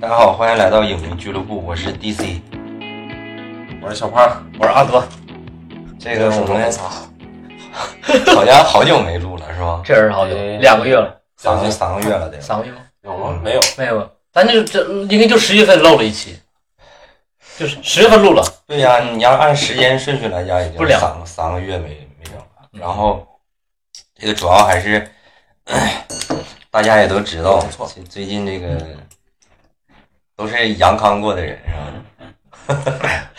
大家好，欢迎来到影迷俱乐部，我是 DC，我是小胖，我是阿德。这个我们操，好像好久没录了，是吧？确实好久，哎两个月了，将近三个月了得。三个月吗？有吗？没有，没有，咱就这应该就十月份漏了一期，就是十月份录了，对呀、你要按时间顺序来讲，已经三个三个月没没整了。嗯然后这个主要还是大家也都知道，最最近这个都是阳康过的人，是吧？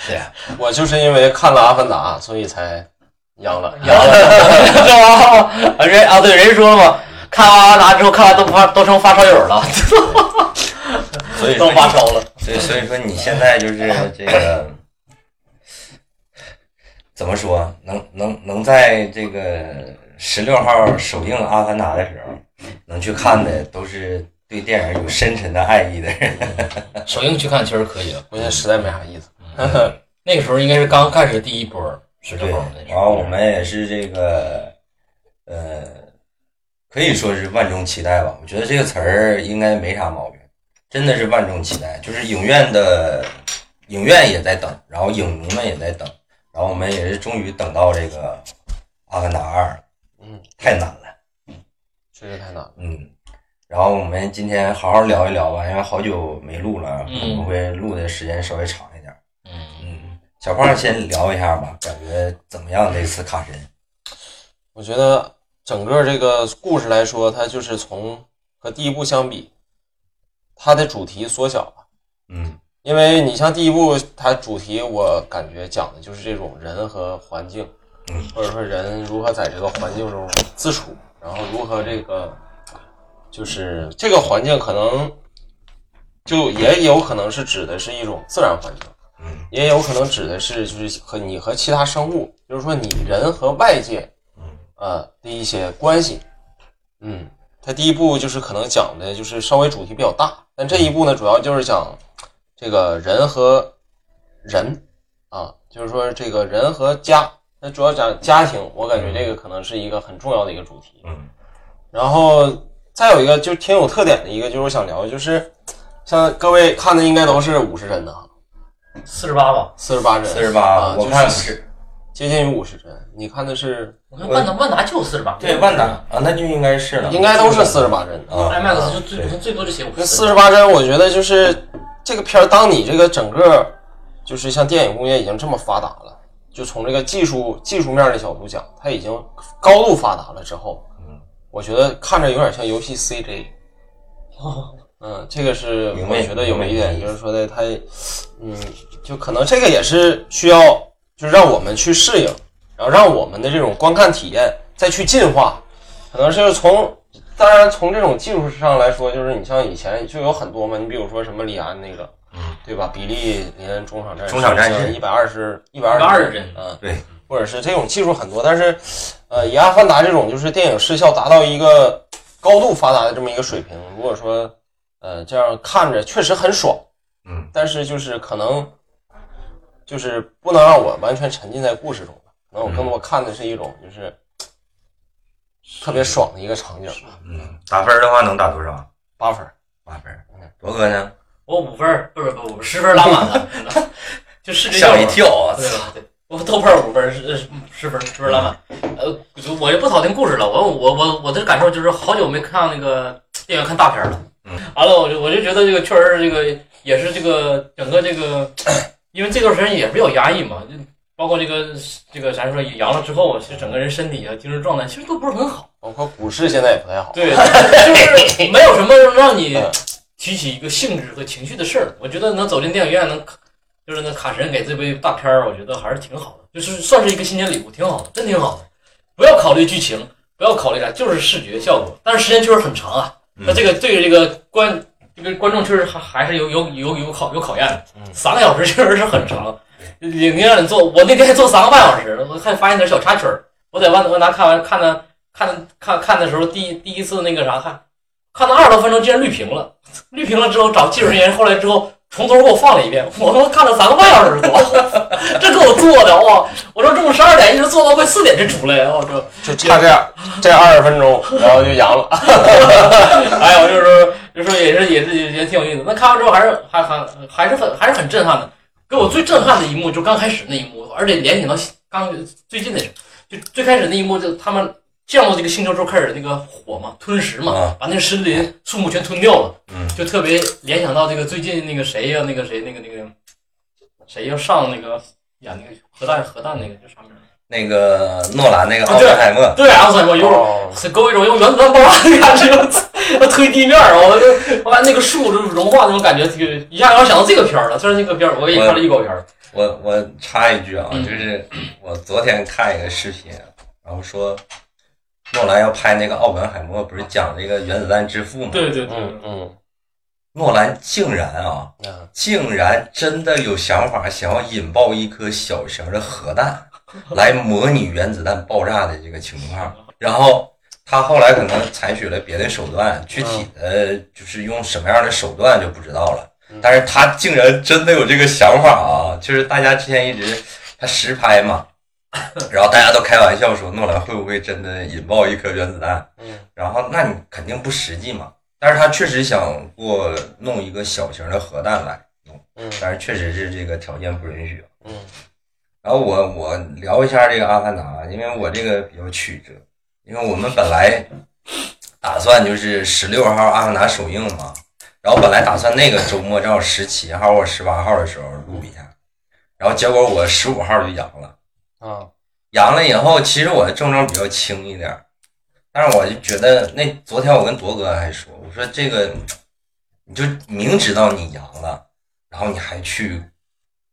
对呀，我就是因为看了《阿凡达》，所以才阳了。阳了，是吧？啊人啊，对，人说了嘛，看完阿凡达之后，看完都发都成发烧友了，都所以 说发烧了。所以所以说你现在就是这个怎么说，能能能在这个十六号首映《阿凡达》的时候，能去看的都是对电影有深沉的爱意的人。首映去看确实可以了，我现在实在没啥意思。那个时候应该是刚开始第一波十对然后我，们也是这个呃，可以说是万众期待吧。我觉得这个词儿应该没啥毛病，真的是万众期待。就是影院的影院也在等，然后影迷们也在等，然后我们也是终于等到这个《阿凡达二》，嗯，太难了，确实太难了。嗯。然后我们今天好好聊一聊吧，因为好久没录了，可嗯能会录的时间稍微长一点。嗯，嗯，小胖先聊一下吧，感觉怎么样？这次卡神？我觉得整个这个故事来说，它就是从和第一部相比，它的主题缩小了。嗯因为你像第一部，它主题我感觉讲的就是这种人和环境，嗯，或者说人如何在这个环境中自处，然后如何这个，就是这个环境可能就也有可能是指的是一种自然环境，嗯也有可能指的是就是和你和其他生物，就是说你人和外界，嗯呃的一些关系，嗯，它第一步就是可能讲的就是稍微主题比较大，但这一步呢主要就是讲这个人和人啊，就是说这个人和家，那主要讲家庭，我感觉这个可能是一个很重要的一个主题。嗯然后再有一个就挺有特点的一个，就是我想聊的就是像各位看的应该都是五十帧的哈，四十八吧。四十八帧，四十八啊，，我就是看是。接近于五十帧。你看的是我看万达万达就四十八，对万达啊，那就应该是了，应该都是四十八帧的。啊。IMAX 就最对。最多就写五那四十八帧，我觉得就是这个片儿，当你这个整个就是像电影工业已经这么发达了，就从这个技术技术面的角度讲，它已经高度发达了之后，嗯，我觉得看着有点像游戏 CJ。哦。嗯，这个是我觉得有一点，就是说的它，嗯，就可能这个也是需要，就是让我们去适应，然后让我们的这种观看体验再去进化，可能是从，当然从这种技术上来说，就是你像以前就有很多嘛，你比如说什么李安那个，嗯，对吧？比利林中场战，中场战士一百二十一百二120帧帧，嗯，对，或者是这种技术很多，但是，呃，以《阿凡达》这种就是电影视效达到一个高度发达的这么一个水平，如果说，呃，这样看着确实很爽，嗯但是就是可能，就是不能让我完全沉浸在故事中，可能我更多看的是一种就是特别爽的一个场景吧。嗯，打分的话能打多少？八分，八分。博哥呢？我五分不是不不十分拉满了，就视觉效果吓我一。跳啊！对对，我豆瓣儿五分儿是十分儿十分儿拉满。呃，就我就不讨论故事了，我我我我的感受就是好久没看那个电影院看大片了。嗯，完了我就我就觉得这个确实是这个也是这个整个这个，因为这段时间也比较压抑嘛，就包括这个这个咱说阳了之后，其实整个人身体啊精神状态其实都不是很好。包括股市现在也不太好。对，就是没有什么让你嗯提起一个兴致和情绪的事儿。我觉得能走进电影院，能就是那卡神给这部大片儿，我觉得还是挺好的，就是算是一个新年礼物，挺好的，真挺好的。不要考虑剧情，不要考虑啥，就是视觉效果。但是时间确实很长啊，那这个对这个观这个观众确实还还是有有有有考有考验的。嗯三个小时确实是很长，你你让你坐，我那天还坐三个半小时，我还发现点小插曲儿。我在万万达看完看的看看看的时候，第第一次那个啥看，看到二十多分钟竟然绿屏了，绿屏了之后找技术人员，后来之后从头给我放了一遍，我他妈看了三个半小时多，这给我做的哇！我说中午十二点一直做到快四点才出来，我说就差这样这二十分钟，然后就阳了。哎呀，我就是说，就说也是也是也挺有意思。那看完之后还是还还还是很还是很震撼的。给我最震撼的一幕就刚开始那一幕，而且联想到刚最近的是，就最开始那一幕，就他们降落这个星球之后开始那个火嘛吞食嘛，啊。把那个石林树木全吞掉了，嗯。就特别联想到这个最近那个谁呀、那个谁那个那个谁要上那个演那个核弹核弹那个叫啥名？那个诺兰那个啊奥本海默，对，阿塞我有种哦，是给我一种用原子弹爆炸的感觉，我推地面儿，我就我把那个树就融化那种感觉，这个一下让我想到这个片儿了。虽然这个片儿我也看了预告片儿，我我插一句啊，嗯。就是我昨天看一个视频，然后说诺兰要拍那个奥本海默，不是讲这个原子弹之父吗？对对对，嗯嗯诺兰竟然啊，啊竟然真的有想法想要引爆一颗小型的核弹，来模拟原子弹爆炸的这个情况。然后他后来可能采取了别的手段，具体的就是用什么样的手段就不知道了。但是他竟然真的有这个想法啊！就是大家之前一直他实拍嘛，然后大家都开玩笑说诺兰会不会真的引爆一颗原子弹？嗯然后那你肯定不实际嘛。但是他确实想过弄一个小型的核弹来弄，嗯但是确实是这个条件不允许。嗯然后我我聊一下这个《阿凡达》，因为我这个比较曲折，因为我们本来打算就是十六号《阿凡达》首映嘛，然后本来打算那个周末正好十七号或十八号的时候录一下，然后结果我十五号就阳了，啊阳了以后，其实我的症状比较轻一点儿，但是我就觉得那昨天我跟铎哥还说，我说这个你就明知道你阳了，然后你还去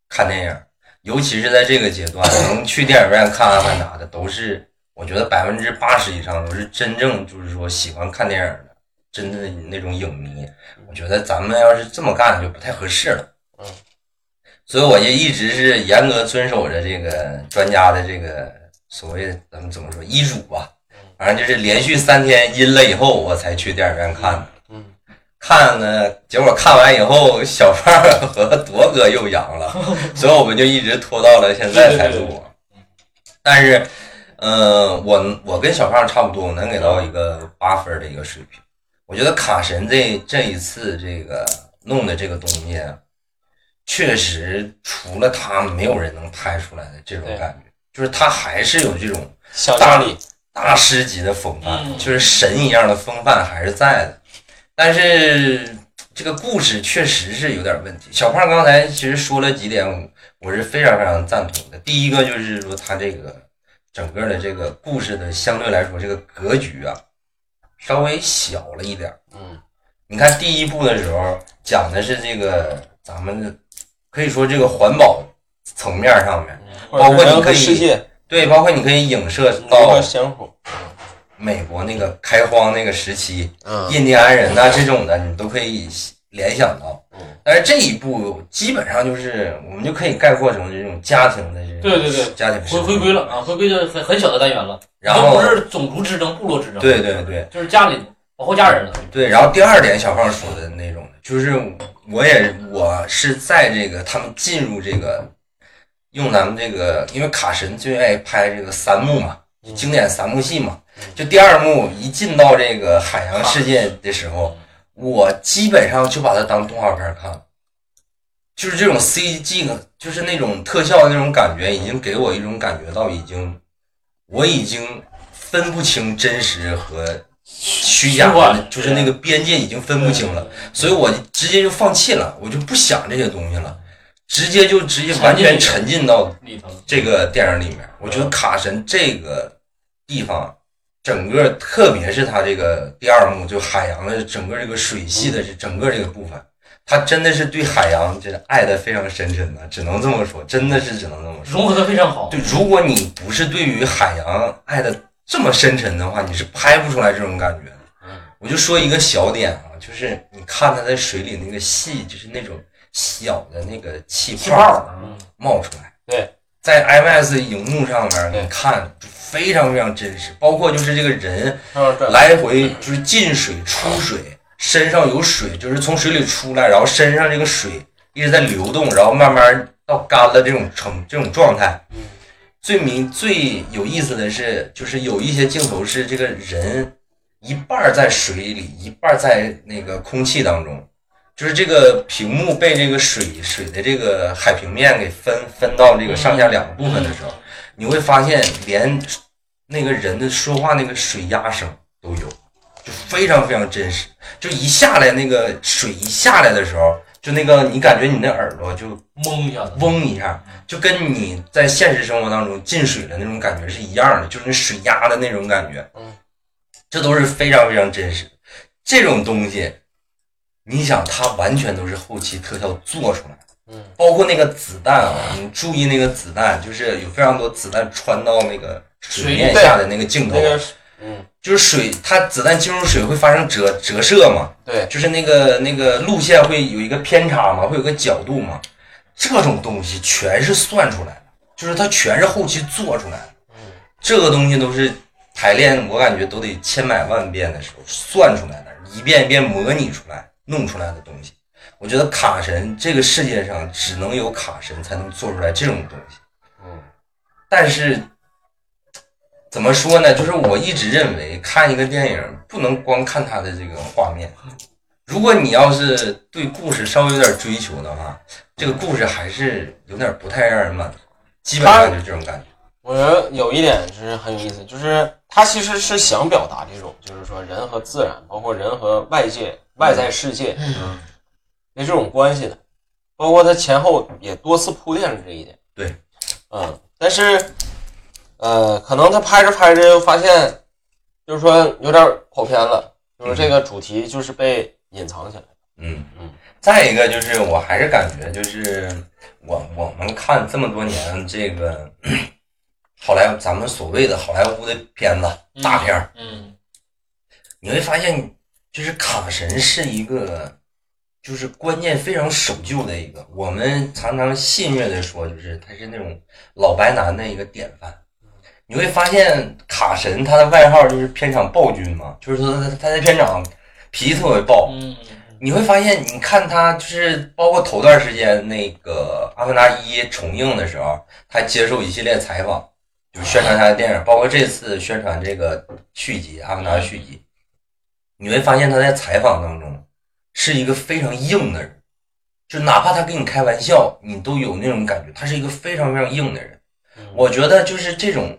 看电影，尤其是在这个阶段，能去电影院看《阿凡达》的，都是我觉得百分之八十以上都是真正就是说喜欢看电影的，真的那种影迷。我觉得咱们要是这么干就不太合适了。嗯，所以我就一直是严格遵守着这个专家的这个所谓咱们怎么说医嘱吧，反正就是连续三天阴了以后，我才去电影院看的。嗯看呢，结果看完以后，小胖 和铎哥又阳了，所以我们就一直拖到了现在才录。但是，呃，我我跟小胖差不多，我能给到一个八分的一个水平。我觉得卡神这这一次这个弄的这个东西，确实除了他，没有人能拍出来的这种感觉，就是他还是有这种想象力大师级的风范，嗯就是神一样的风范还是在的。但是这个故事确实是有点问题。小胖刚才其实说了几点，我是非常非常赞同的。第一个就是说他这个整个的这个故事的相对来说这个格局啊，稍微小了一点。嗯你看第一部的时候讲的是这个咱们的可以说这个环保层面上面，包括你可以世界。对，包括你可以影射到美国那个开荒那个时期，嗯。印第安人呐、这种的，你都可以联想到。嗯。但是这一步基本上就是我们就可以概括成这种家庭的这种对对对。家庭回回归了啊，回归的很很小的单元了，然后都不是种族之争、部落之争，对对对就是家里保护家人了。对，然后第二点，小胖说的那种，就是我也我是在这个他们进入这个用咱们这个，因为卡神最爱拍这个三幕嘛，经典三幕戏嘛，就第二幕一进到这个海洋世界的时候，我基本上就把它当动画片看。了，就是这种 CG，就是那种特效的那种感觉，已经给我一种感觉到已经，我已经分不清真实和虚假就是那个边界已经分不清了，所以我直接就放弃了，我就不想这些东西了，直接就直接完全沉浸到这个电影里面，我觉得卡神这个地方，整个特别是它这个第二幕，就海洋的整个这个水系的这整个这个部分，他真的是对海洋这爱的非常深沉的，只能这么说，真的是只能这么说。融合的非常好。对，如果你不是对于海洋爱的这么深沉的话，你是拍不出来这种感觉的。我就说一个小点啊，就是你看它在水里那个细，就是那种小的那个气泡，嗯，冒出来。对，在 IMAX 荧幕上面你看就非常非常真实，包括就是这个人来回就是进水出水，身上有水，就是从水里出来，然后身上这个水一直在流动，然后慢慢到干了这种成这种状态。最明最有意思的是，就是有一些镜头是这个人一半在水里，一半在那个空气当中，就是这个屏幕被这个水水的这个海平面给分分到这个上下两个部分的时候，你会发现连那个人的说话那个水压声都有，就非常非常真实。就一下来那个水一下来的时候，就那个你感觉你那耳朵就嗡一下，嗡一下，就跟你在现实生活当中进水的那种感觉是一样的，就是那水压的那种感觉。嗯，这都是非常非常真实的。这种东西，你想，它完全都是后期特效做出来的。嗯，包括那个子弹啊，你注意那个子弹，就是有非常多子弹穿到那个水面下的那个镜头那，个嗯就是水，它子弹进入水会发生折折射嘛，对，就是那个那个路线会有一个偏差嘛，会有个角度嘛，这种东西全是算出来的，就是它全是后期做出来的。嗯这个东西都是排练，我感觉都得千百万遍的时候算出来的，一遍一遍模拟出来、弄出来的东西。我觉得卡神这个世界上只能有卡神才能做出来这种东西。嗯但是怎么说呢？就是我一直认为看一个电影不能光看它的这个画面，如果你要是对故事稍微有点追求的话，这个故事还是有点不太让人满足，基本上就是这种感觉。我觉得有一点是很有意思，就是他其实是想表达这种，就是说人和自然，包括人和外界、外在世界嗯，的这种关系的，包括他前后也多次铺垫了这一点。对，嗯，但是，呃，可能他拍着拍着又发现，就是说有点跑偏了，就是这个主题就是被隐藏起来了。嗯嗯。再一个就是，我还是感觉就是我我们看这么多年这个 好莱坞，咱们所谓的好莱坞的片子大片儿，嗯你会发现，就是卡神是一个，就是观念非常守旧的一个。我们常常戏谑的说，就是他是那种老白男的一个典范。你会发现，卡神他的外号就是片场暴君嘛，就是说他他在片场脾气特别暴。嗯你会发现，你看他就是包括头段时间那个《阿凡达一》重映的时候，他接受一系列采访，就是宣传他的电影，包括这次宣传这个续集《阿凡达》续集，你会发现他在采访当中是一个非常硬的人，就哪怕他跟你开玩笑，你都有那种感觉，他是一个非常非常硬的人。嗯我觉得就是这种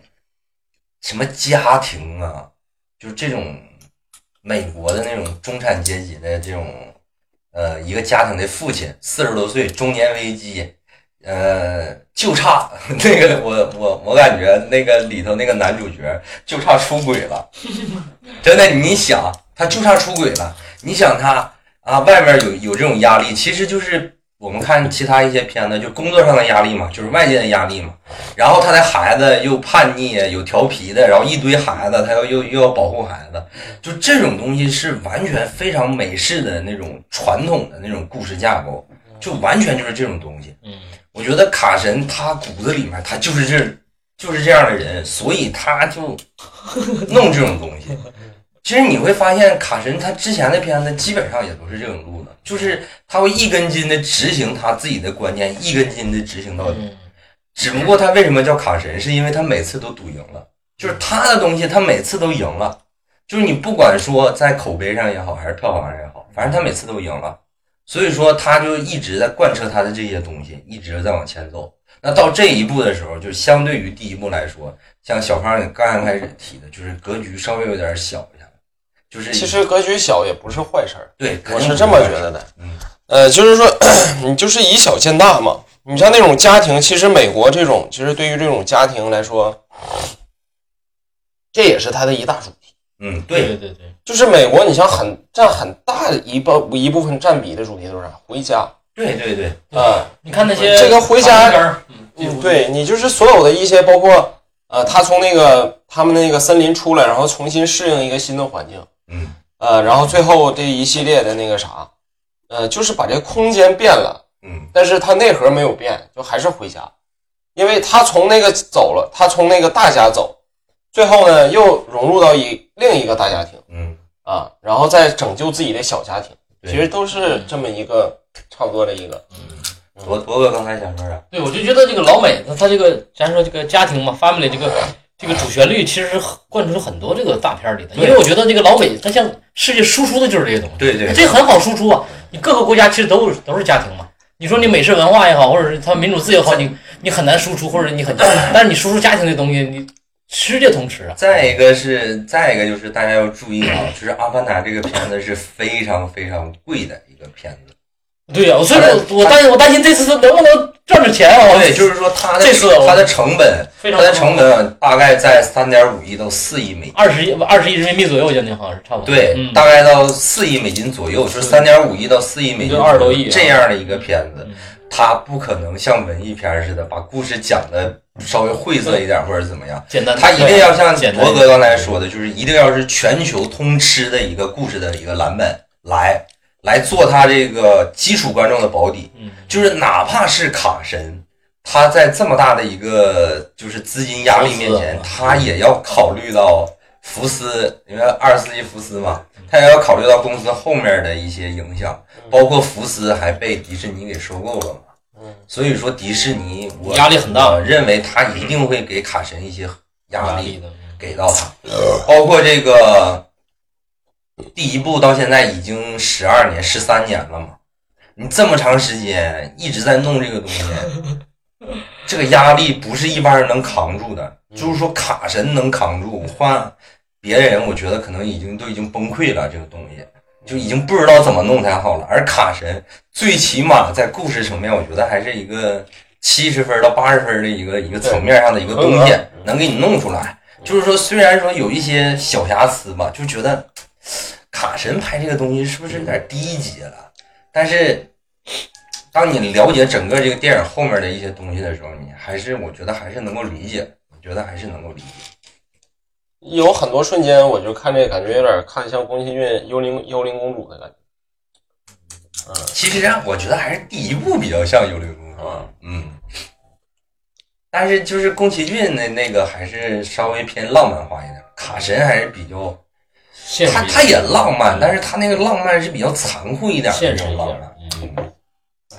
什么家庭啊，就是这种美国的那种中产阶级的这种呃一个家庭的父亲，四十多岁中年危机，呃就差 那个我我我感觉那个里头那个男主角就差出轨了，真的你想他就差出轨了，你想他啊外面有有这种压力，其实就是。我们看其他一些片子，就工作上的压力嘛，就是外界的压力嘛。然后他的孩子又叛逆，有调皮的，然后一堆孩子，他又又又要保护孩子，就这种东西是完全非常美式的那种传统的那种故事架构，就完全就是这种东西。嗯我觉得卡神他骨子里面他就是这就是这样的人，所以他就弄这种东西。其实你会发现，卡神他之前的片子基本上也都是这种路子，就是他会一根筋的执行他自己的观念，一根筋的执行到底。嗯只不过他为什么叫卡神，是因为他每次都赌赢了，就是他的东西他每次都赢了，就是你不管说在口碑上也好，还是票房上也好，反正他每次都赢了，所以说他就一直在贯彻他的这些东西，一直在往前走。那到这一步的时候，就相对于第一步来说，像小胖你刚刚开始提的，就是格局稍微有点小就是其实格局小也不是坏事儿，对，我是这么觉得的。嗯呃，就是说，你就是以小见大嘛。你像那种家庭，其实美国这种，其实对于这种家庭来说，这也是它的一大主题。嗯，对，对对对，就是美国，你像很占很大的一部一部分占比的主题都是啥？回家对对对，啊、你看那些这个回家嗯，，对你就是所有的一些，包括呃，他从那个他们那个森林出来，然后重新适应一个新的环境，嗯。呃，然后最后这一系列的那个啥，呃，就是把这个空间变了。嗯。但是他内核没有变，就还是回家，因为他从那个走了，他从那个大家走，最后呢又融入到一另一个大家庭嗯，啊，然后再拯救自己的小家庭，对。其实都是这么一个差不多的一个，嗯，博博哥刚才想说啥？对，我就觉得这个老美，他他这个，咱说这个家庭嘛，family 这个这个主旋律其实贯穿很多这个大片里的，因为我觉得这个老美他向世界输出的就是这些东西，对对这很好输出啊。你各个国家其实都都是家庭嘛，你说你美式文化也好，或者是他民主自由也好，你你很难输出，或者你很，但是你输出家庭的东西，你世界通吃啊。再一个是，再一个就是大家要注意啊，就是《阿凡达》这个片子是非常非常贵的一个片子。对呀、所以我我担心我担心这次能不能赚着钱哦？对，就是说它的这次我它的成本，非常它的成本大概在三点五亿到四亿美金。二十亿二十亿人民币左右，将近好像是差不多。对，嗯，大概到四亿美金左右，就是三点五亿到四亿美金就20多亿啊这样的一个片子嗯，它不可能像文艺片似的把故事讲的稍微晦涩一点或者怎么样，简单，它一定要像简单铎哥刚才说的，就是一定要是全球通吃的一个故事的一个蓝本来来做他这个基础观众的保底，嗯，就是哪怕是卡神。他在这么大的一个就是资金压力面前，他也要考虑到福斯，因为二十世纪福斯嘛，他也要考虑到公司后面的一些影响，包括福斯还被迪士尼给收购了嘛。嗯，所以说迪士尼我压力很大。我认为他一定会给卡神一些压力压力的。给到他，包括这个第一部到现在已经十二年、十三年了嘛，你这么长时间一直在弄这个东西，这个压力不是一般人能扛住的。就是说卡神能扛住，换别人我觉得可能已经都已经崩溃了，这个东西就已经不知道怎么弄才好了。而卡神最起码在故事层面，我觉得还是一个七十分到八十分的一个一个层面上的一个东西，能给你弄出来。就是说，虽然说有一些小瑕疵吧，就觉得卡神拍这个东西是不是有点低级了？但是当你了解整个这个电影后面的一些东西的时候，你还是我觉得还是能够理解，我觉得还是能够理解。有很多瞬间，我就看这个感觉有点看像宫崎骏《幽灵幽灵公主》的感觉。嗯其实啊，我觉得还是第一部比较像《幽灵公主》啊，嗯。但是就是宫崎骏的那个还是稍微偏浪漫化一点，卡神还是比较，他他也浪漫，但是他那个浪漫是比较残酷一点的那现实一种浪漫。点。嗯，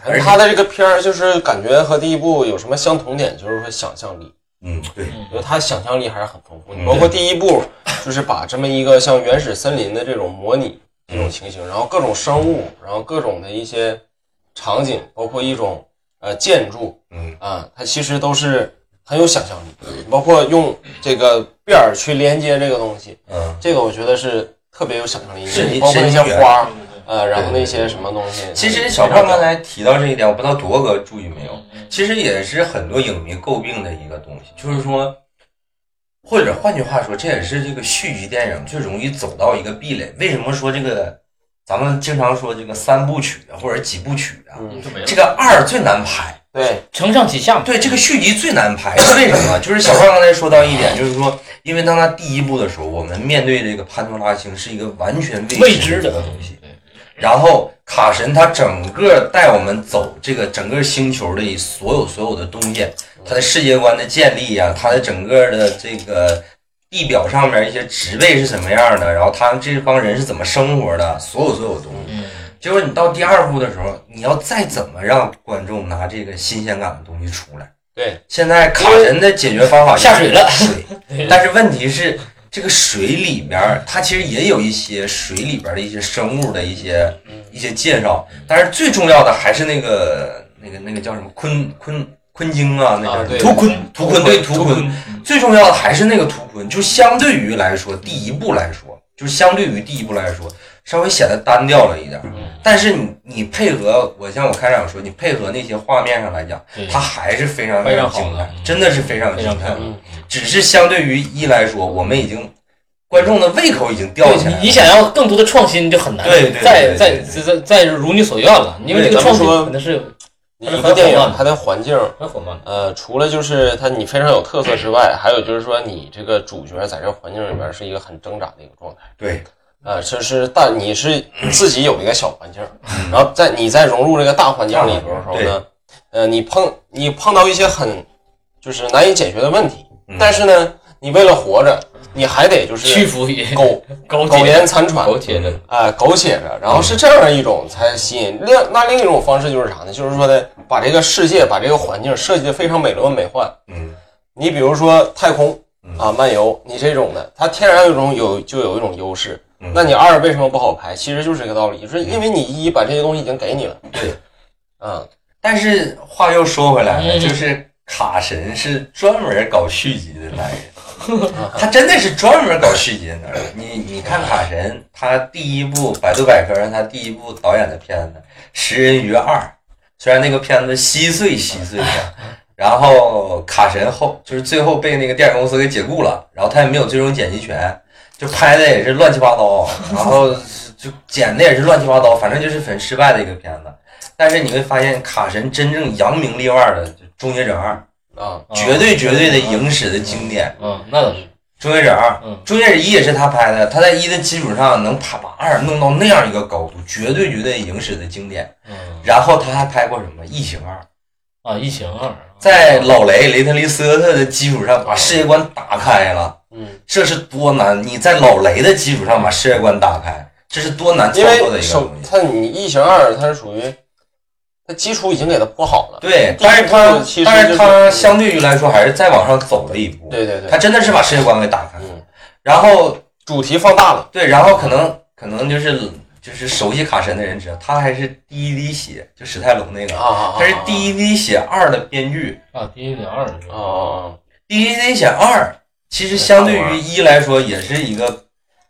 而且他的这个片儿就是感觉和第一部有什么相同点，就是说想象力，嗯，对，因为他想象力还是很丰富。嗯包括第一部就是把这么一个像原始森林的这种模拟这种情形，然后各种生物，然后各种的一些场景，包括一种呃建筑嗯啊，它其实都是很有想象力。包括用这个辫儿去连接这个东西，嗯，这个我觉得是特别有想象力是，包括那些花儿，呃，然后那些什么东西。其实小胖刚才提到这一点，我不知道铎哥注意没有？嗯其实也是很多影迷诟病的一个东西，就是说，或者换句话说，这也是这个续集电影最容易走到一个壁垒。为什么说这个？咱们经常说这个三部曲啊，或者几部曲啊，这个二最难拍。对，承上启下嘛。对，这个续集最难拍，是 为什么？就是小胖刚才说到一点，就是说，因为当他第一部的时候，我们面对这个潘多拉星是一个完全未知知的的东西。然后卡神他整个带我们走这个整个星球的所有所有的东西，他的世界观的建立呀、他的整个的这个地表上面一些植被是什么样的，然后他们这帮人是怎么生活的，所有所有东西。嗯，结果你到第二部的时候，你要再怎么让观众拿这个新鲜感的东西出来？对，现在卡神的解决方法下水了。水，但是问题是这个水里边儿它其实也有一些水里边的一些生物的一些一些介绍，但是最重要的还是那个那个那个叫什么鲲鲲鲲精啊，那个图坤，图坤对图图坤，最重要的还是那个图坤，就相对于来说，第一部来说，就相对于第一部来说，稍微显得单调了一点但是你你配合我像我开场说，你配合那些画面上来讲，它还是非常非常精彩好的，嗯真的是非常精彩非常漂。亮。嗯，只是相对于一来说，我们已经观众的胃口已经吊对起来了。你你想要更多的创新就很难，对对对再对再对再再再如你所愿了，因为这个创新可能是你一个电影它的环境，很缓慢。呃，除了就是它你非常有特色之外，还有就是说你这个主角在这个环境里边是一个很挣扎的一个状态。对，呃，这是大，你是自己有一个小环境，然后在你在融入这个大环境里头的时候呢，呃，你碰你碰到一些很就是难以解决的问题，嗯但是呢，你为了活着，你还得就是屈是服于苟苟延残喘，苟且的，啊，苟且着，然后是这样的一种才吸引。另那另一种方式就是啥呢？就是说的把这个世界、把这个环境设计的非常美轮美奂。嗯你比如说太空，啊漫游，你这种的，它天然有一种有就有一种优势。嗯那你二为什么不好排？其实就是这个道理，就是因为你一把这些东西已经给你了。对，嗯，但是话又说回来了，嗯就是卡神是专门搞续集的男人，啊他真的是专门搞续集的男人。你你看卡神，他第一部百度百科上他第一部导演的片子《食人鱼二》，虽然那个片子稀碎稀碎的，然后卡神后就是最后被那个电影公司给解雇了，然后他也没有最终剪辑权，就拍的也是乱七八糟，然后就剪的也是乱七八糟，反正就是很失败的一个片子。但是你会发现，卡神真正扬名立万的《终结者二》，啊，绝对绝对的影史的经典。嗯，那倒是，《终结者二》，嗯《终结者一》也是他拍的，他在一的基础上能把把二弄到那样一个高度，绝对绝对影史的经典。嗯然后他还拍过什么《异形二》，啊，异形二，在老雷雷特利斯科特的基础上把世界观打开了，嗯，这是多难！你在老雷的基础上把世界观打开，这是多难操作的一个东西。它你异形二它是属于它基础已经给它铺好了。对，但是他部其实但是是他相对于来说还是再往上走了一步。对对对他，真的是把世界观给打开了。嗯，然后主题放大了。对，然后可能可能就是就是熟悉卡神的人知道，他还是第一滴血，就史泰龙那个，啊他是第一滴血二的编剧。啊，第一点二，啊啊第一滴血二其实相对于一来说，也是一个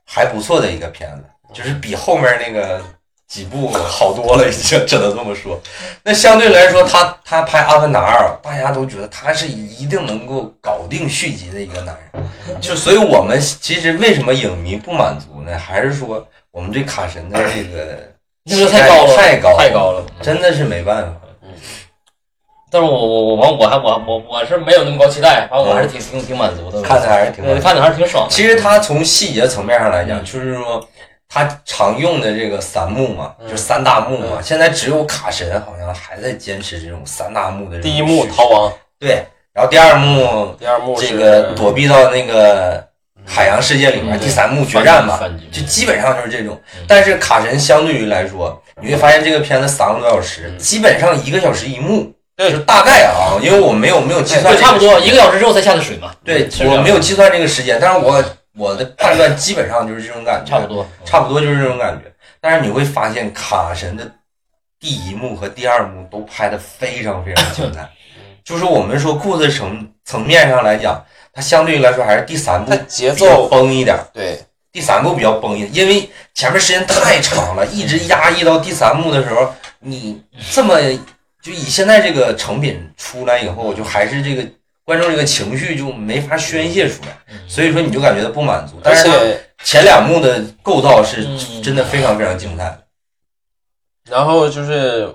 还不错的一个片子，就是比后面那个几部 好多了，已经只能这么说。那相对来说，他他拍《阿凡达二》，大家都觉得他是一定能够搞定续集的一个男人。就所以，我们其实为什么影迷不满足呢？还是说我们对卡神的这个那个太高了，太高太高了，真的是没办法。但是我我我完我还我我我是没有那么高期待，反正我还是挺挺挺满足的，看的还是挺看的还是挺爽的。其实他从细节层面上来讲，嗯。就是说他常用的这个三幕嘛，嗯。就是三大幕嘛。现在只有卡神好像还在坚持这种三大幕的第一幕逃亡，对，然后第二幕第二幕这个躲避到那个海洋世界里面，嗯第三幕决战嘛，就基本上就是这种嗯。但是卡神相对于来说，你会发现这个片子三个多小时，嗯。基本上一个小时一幕，对就大概啊，因为我没有没有计算对，差不多一个小时之后才下的水嘛。对我没有计算这个时间，但是我我的判断基本上就是这种感觉，差不多，差不多就是这种感觉。但是你会发现卡神的第一幕和第二幕都拍的非常非常精彩，就是我们说故事层层面上来讲，它相对于来说还是第三部节奏崩一点，对第三部比较崩一点，因为前面时间太长了，一直压抑到第三幕的时候，你这么就以现在这个成品出来以后，就还是这个观众这个情绪就没法宣泄出来，所以说你就感觉到不满足。但而是前两幕的构造是嗯真的非常非常精彩。然后就是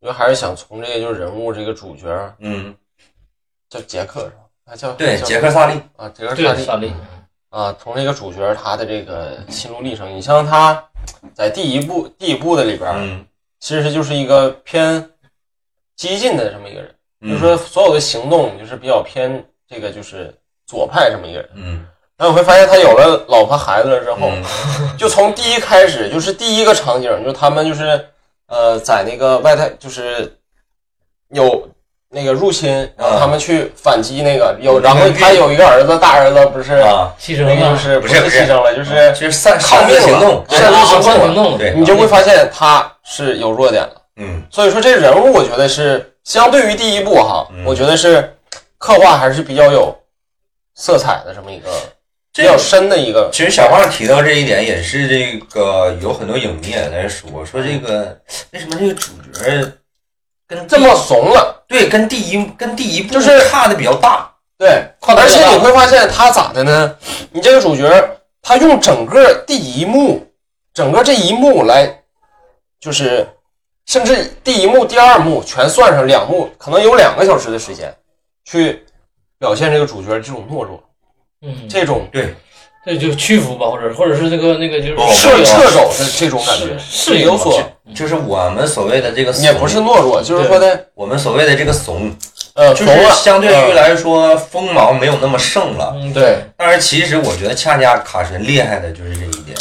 我还是想从这个就是人物这个主角嗯，叫杰克是吧？他叫对，杰克萨利，啊，杰克萨，利萨利，啊，从这个主角他的这个心路历程，你像他在第一部第一部的里边，嗯，其实就是一个偏激进的这么一个人，嗯就是说所有的行动就是比较偏这个就是左派这么一个人。嗯，然后你会发现他有了老婆孩子了之后，嗯。就从第一开始就是第一个场景，就是他们就是呃在那个外太就是有那个入侵，然后他们去反击那个有，然后他有一个儿子，大儿子不是啊，牺牲了就了，是不是牺牲了，就是就是散抗命行动，了，善啊行动你就会发现他是有弱点的。嗯所以说这人物我觉得是相对于第一部哈，嗯我觉得是刻画还是比较有色彩的这么一个比较深的一个。其实小胖提到这一点，也是这个有很多影迷也在说，说这个为什么这个主角跟这么怂了，对跟第一跟第一部就是差的比较大，对，而且你会发现他咋的呢？你这个主角他用整个第一幕，整个这一幕来，就是甚至第一幕、第二幕全算上两幕，可能有两个小时的时间去表现这个主角这种懦弱，嗯，这种对，这就屈服吧，或者或者是这个那个就是撤撤走的这种感觉，是有所就是我们所谓的这个也不是懦弱，就是说的我们所谓的这个怂，呃，就是相对于来说锋芒没有那么盛了。嗯，对，但是其实我觉得恰恰卡神厉害的就是这一点，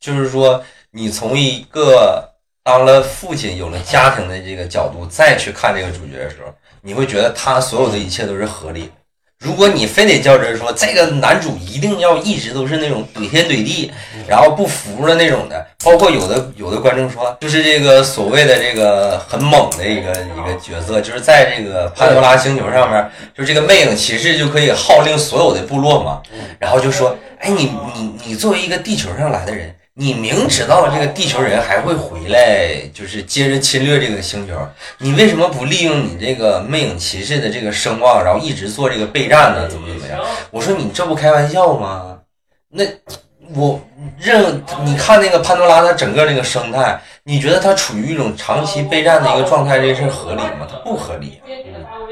就是说你从一个当了父亲、有了家庭的这个角度再去看这个主角的时候，你会觉得他所有的一切都是合理的。如果你非得较真儿说这个男主一定要一直都是那种怼天怼地，然后不服的那种的，包括有的有的观众说，就是这个所谓的这个很猛的一个一个角色，就是在这个潘多拉星球上面，就这个魅影骑士就可以号令所有的部落嘛，然后就说，哎，你你你作为一个地球上来的人。你明知道这个地球人还会回来，就是接着侵略这个星球，你为什么不利用你这个魅影骑士的这个声望，然后一直做这个备战呢？怎么怎么样？我说你这不开玩笑吗？那我任你看那个潘多拉，它整个那个生态，你觉得它处于一种长期备战的一个状态，这事儿合理吗？它不合理，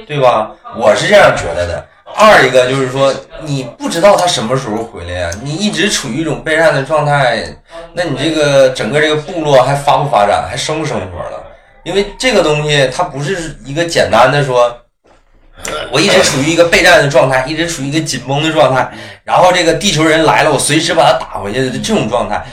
对吧？我是这样觉得的。二一个就是说，你不知道他什么时候回来呀？你一直处于一种备战的状态，那你这个整个这个部落还发不发展，还生不生活了？因为这个东西它不是一个简单的说，我一直处于一个备战的状态，一直处于一个紧绷的状态，然后这个地球人来了，我随时把他打回去的这种状态。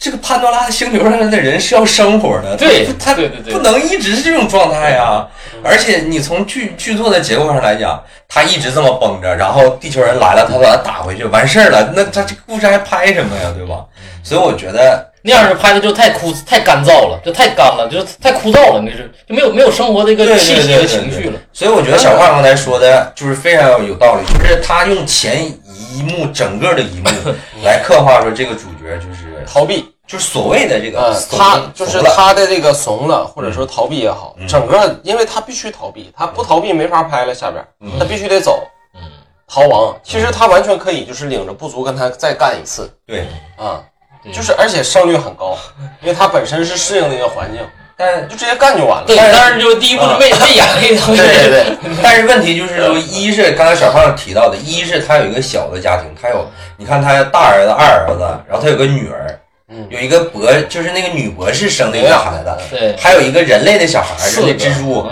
这个潘多拉的星球上的人是要生活的，对他对对对不能一直是这种状态呀。而且你从剧剧作的结构上来讲，他一直这么绷着，然后地球人来了，他把他打回去，完事儿了，那他这故事还拍什么呀？对吧？所以我觉得那样是拍的就太枯太干燥了，就太干了，就是太枯燥了，那是就没有没有生活的一个气息和情绪了。所以我觉得小胖刚才说的就是非常有道理，就是他用前一幕整个的一幕 来刻画出这个主角就是逃避，就是所谓的这个他就是他的这个怂了，或者说逃避也好嗯，整个因为他必须逃避，他不逃避没法拍了，下边嗯他必须得走，嗯，逃亡。其实他完全可以就是领着部族跟他再干一次对，啊，对就是而且胜率很高，因为他本身是适应那个环境，但就直接干就完了。对，但是就第一步就没没演那个东西。对对对，但是问题就是说，一是刚才小胖提到的，一是他有一个小的家庭，他有你看他大儿子、二儿子，然后他有个女儿，嗯有一个博，就是那个女博士生的一个孩子，对，还有一个人类的小孩，四个人类蜘蛛。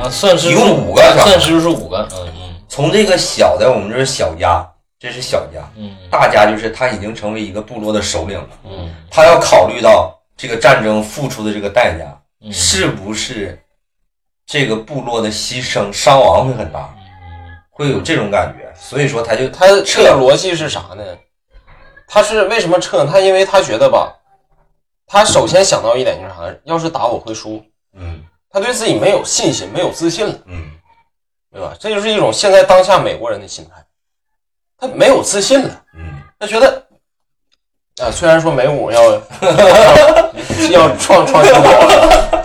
一共五个算蜘蛛是五个。嗯嗯从这个小的，我们这是小家，这是小家，嗯大家就是他已经成为一个部落的首领了，嗯他要考虑到这个战争付出的这个代价，嗯，是不是这个部落的牺牲伤亡会很大，会有这种感觉，所以说他就他这个逻辑是啥呢？他是为什么撤？他因为他觉得吧，他首先想到一点就是啥？要是打我会输，嗯。他对自己没有信心，没有自信了，嗯。对吧？这就是一种现在当下美国人的心态，他没有自信了，嗯，他觉得啊，虽然说美股要 要创创新高，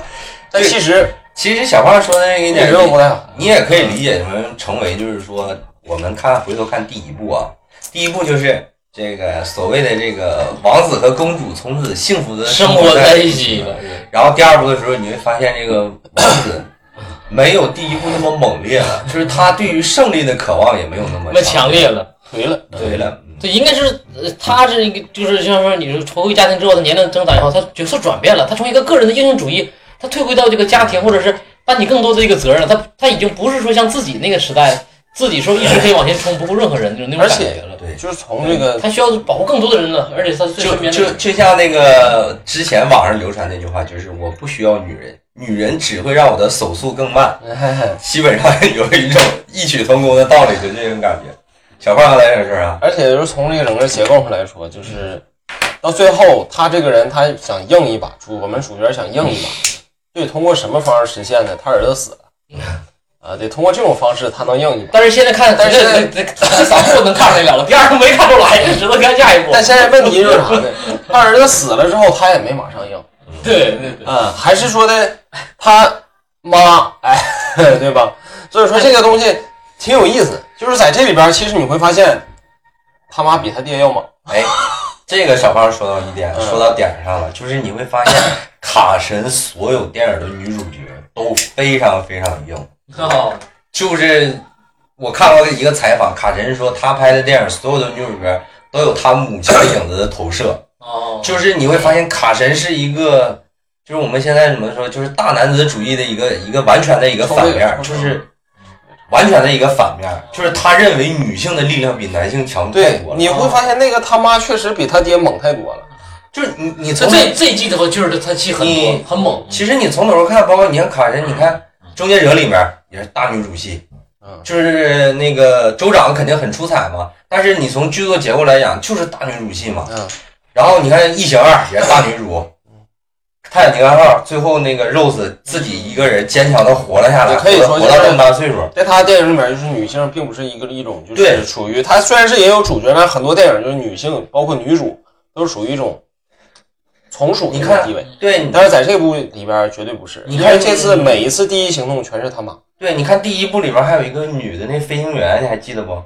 但其实其实小胖说的那个一点点用不太好。你也可以理解成成为就是说，我们看回头看第一部啊，第一部就是这个所谓的这个王子和公主从此幸福的生活活在一起了。然后第二部的时候，你会发现这个王子 没有第一部那么猛烈了，就是他对于胜利的渴望也没有那么那么强烈了。颓了，对了，嗯对，应该是呃，他是一个，就是像说，你说重回家庭之后，他年龄增长以后，他角色转变了，他从一个个人的英雄主义，他退回到这个家庭，或者是担起更多的一个责任了。他他已经不是说像自己那个时代，自己说一直可以往前冲，不顾任何人，就是那种感觉了。对，就是从这个他需要保护更多的人了，而且他最就就就像那个之前网上流传那句话，就是我不需要女人，女人只会让我的手速更慢。基本上有一种异曲同工的道理，就这种感觉。小胖刚才有事儿啊，而且就是从这个整个结构上来说，就是到最后他这个人他想硬一把，主我们主角想硬一把，对，通过什么方式实现呢？他儿子死了，啊，得通过这种方式他能硬一把。但是现在看，但是 这这这三部能看出来了，第二部没看出来，只能看下一步。但现在问题就是啥呢？他儿子死了之后，他也没马上硬，对对对，嗯，还是说的他妈，哎，对吧？所以说这个东西挺有意思，就是在这里边，其实你会发现他妈比他爹要猛。哎，这个小胖说到一点，嗯说到点上了，就是你会发现 卡神所有电影的女主角都非常非常硬，哦，就是我看过一个采访，卡神说他拍的电影所有的女主角都有他母亲的影子的投射，哦，就是你会发现卡神是一个。就是我们现在怎么说，就是大男子主义的一个一个完全的一个反面，就是完全的一个反面，就是他认为女性的力量比男性强太对多，了。你会发现那个他妈确实比他爹猛太多了。就是你你这从这这一季的话，就是他戏很多你，很猛。其实你从头看，包括你看卡神，你看《终结者》里面也是大女主戏，嗯就是那个州长肯定很出彩嘛，但是你从剧作结构来讲，就是大女主戏嘛。嗯，然后你看《异形二》也是大女主，泰坦尼克号最后那个 Rose 自己一个人坚强的活了下来，也可以说活到这么大岁数。在他电影里面，就是女性并不是一个一种，就对是属于他虽然是也有主角，但很多电影就是女性，包括女主都是属于一种从属的地位。对，但是在这部里边绝对不是，你看这次每一次第一行动全是他妈，对，你看第一部里边还有一个女的那飞行员，你还记得不？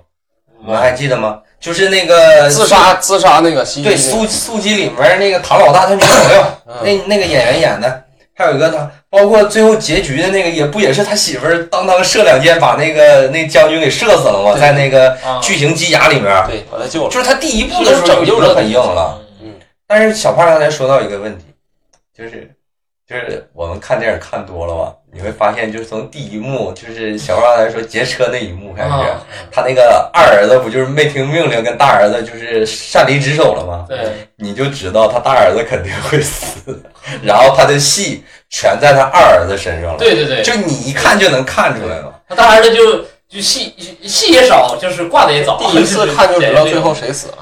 我还记得吗？就是那个自杀自杀那个对，那个。速速激里面那个唐老大他女朋友，嗯。那那个演员演的，还有一个他，包括最后结局的那个，也不也是他媳妇儿当当射两箭把那个那将军给射死了吗？在那个啊。巨型机甲里面，对把他救了，就是他第一部的时候就已经很硬了。嗯，但是小胖刚才说到一个问题，就是就是我们看电影看多了吧，你会发现，就是从第一幕，就是小胖刚才说劫车那一幕开始，啊他那个二儿子不就是没听命令，跟大儿子就是擅离职守了吗？对，你就知道他大儿子肯定会死，然后他的戏全在他二儿子身上了。对对对，就你一看就能看出来了。他大儿子就就戏戏也少，就是挂的也早。第一次看就知道最后谁死了，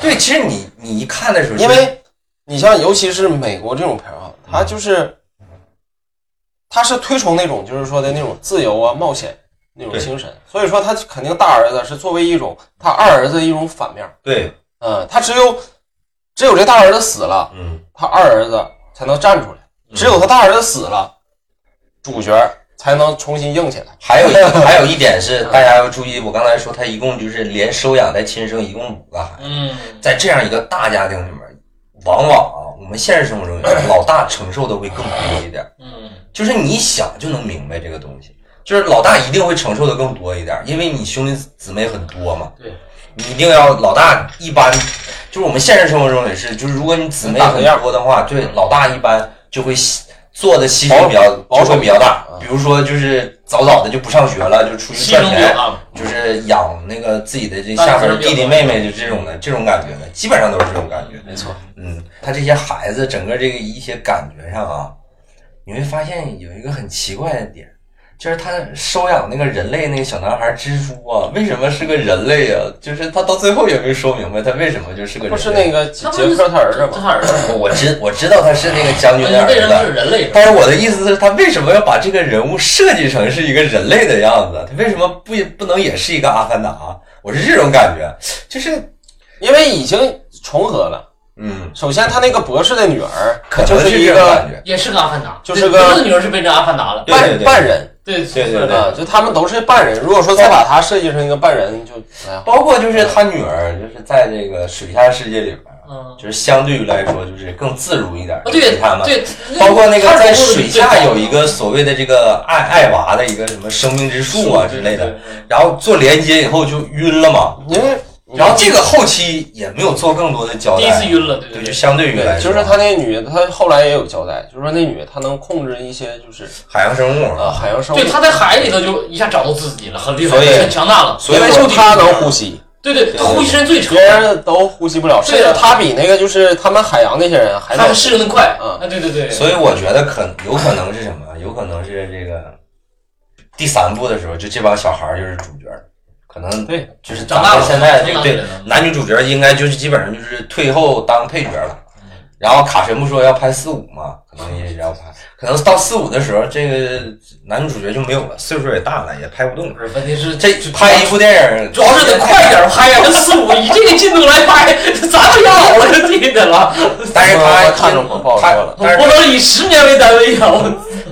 对，其实你你一看的时候，因为你像尤其是美国这种片儿啊，它就是他是推崇那种就是说的那种自由啊、冒险那种精神，所以说他肯定大儿子是作为一种他二儿子的一种反面，对，嗯，他只有只有这大儿子死了，嗯，他二儿子才能站出来，只有他大儿子死了，主角才能重新硬起来。还有一 还有一点是大家要注意，我刚才说他一共就是连收养带亲生，一共五个孩子，嗯，在这样一个大家庭里面，往往啊，我们现实生活中老大承受的会更多一点。嗯，就是你想就能明白这个东西，就是老大一定会承受的更多一点，因为你兄弟姊妹很多嘛。对，你一定要老大一般，就是我们现实生活中也是，就是如果你姊妹很多的话，对老大一般就会做的牺牲比较保守就会比较大。嗯，比如说就是早早的就不上学了，就出去赚钱。就是养那个自己的这下边的弟弟妹妹，就这种的这种感觉的，基本上都是这种感觉。没错，嗯，他这些孩子整个这个一些感觉上啊，你会发现有一个很奇怪的点，就是他收养那个人类那个小男孩蜘蛛啊，为什么是个人类啊？就是他到最后也没说明白他为什么就是个人类。不是那个杰他们杰克他儿子吗？他儿子，我我知我知道他是那个将军的儿为什么是子，人类？但是我的意思是，他为什么要把这个人物设计成是一个人类的样子？他为什么不不能也是一个阿凡达？我是这种感觉，就是因为已经重合了。嗯，首先，他那个博士的女儿可就能是这种一个感觉。也是个阿凡达，就是个对他的女儿是变成阿凡达了。半半人对对对对啊，就他们都是半人。如果说再把他设计成一个半人，就包括就是他女儿，就是在这个水下世界里边，嗯，就是相对于来说就是更自如一点。啊，对比他们，对，包括那个他在水下有一个所谓的这个爱爱娃的一个什么生命之树啊之类的，，对对对然后做连接以后就晕了嘛。因为然后这个后期也没有做更多的交代，第一次晕了，对对，就，相对于来，说，就是他那女的，她后来也有交代，就是说那女的她能控制一些就是海洋生物，啊海洋生物，对，她在海里头就一下找到自己了，很厉害，所以很强大了。所以因为就她能呼吸，对对，他呼吸时间最长。别，人都呼吸不了，甚对啊。至她比那个就是他们海洋那些人还早他们。适应的快。嗯。啊，对对对，所以我觉得可有可能是什么？有可能是这个第三部的时候，就这帮小孩就是主角儿，可能对，就是长大了现在这个对男女主角应该就是基本上就是退后当配角了。然后卡神不说要拍四五嘛，可能也要拍，可能到四五的时候，这个男主角就没有了，岁数也大了，也拍不动不。是，问题是这拍一部电影，主要是得快点拍呀，这四五 以这个进度来拍，咱们要老了就记得了，但是他我看着我不好说了他但是不能以十年为单位呀，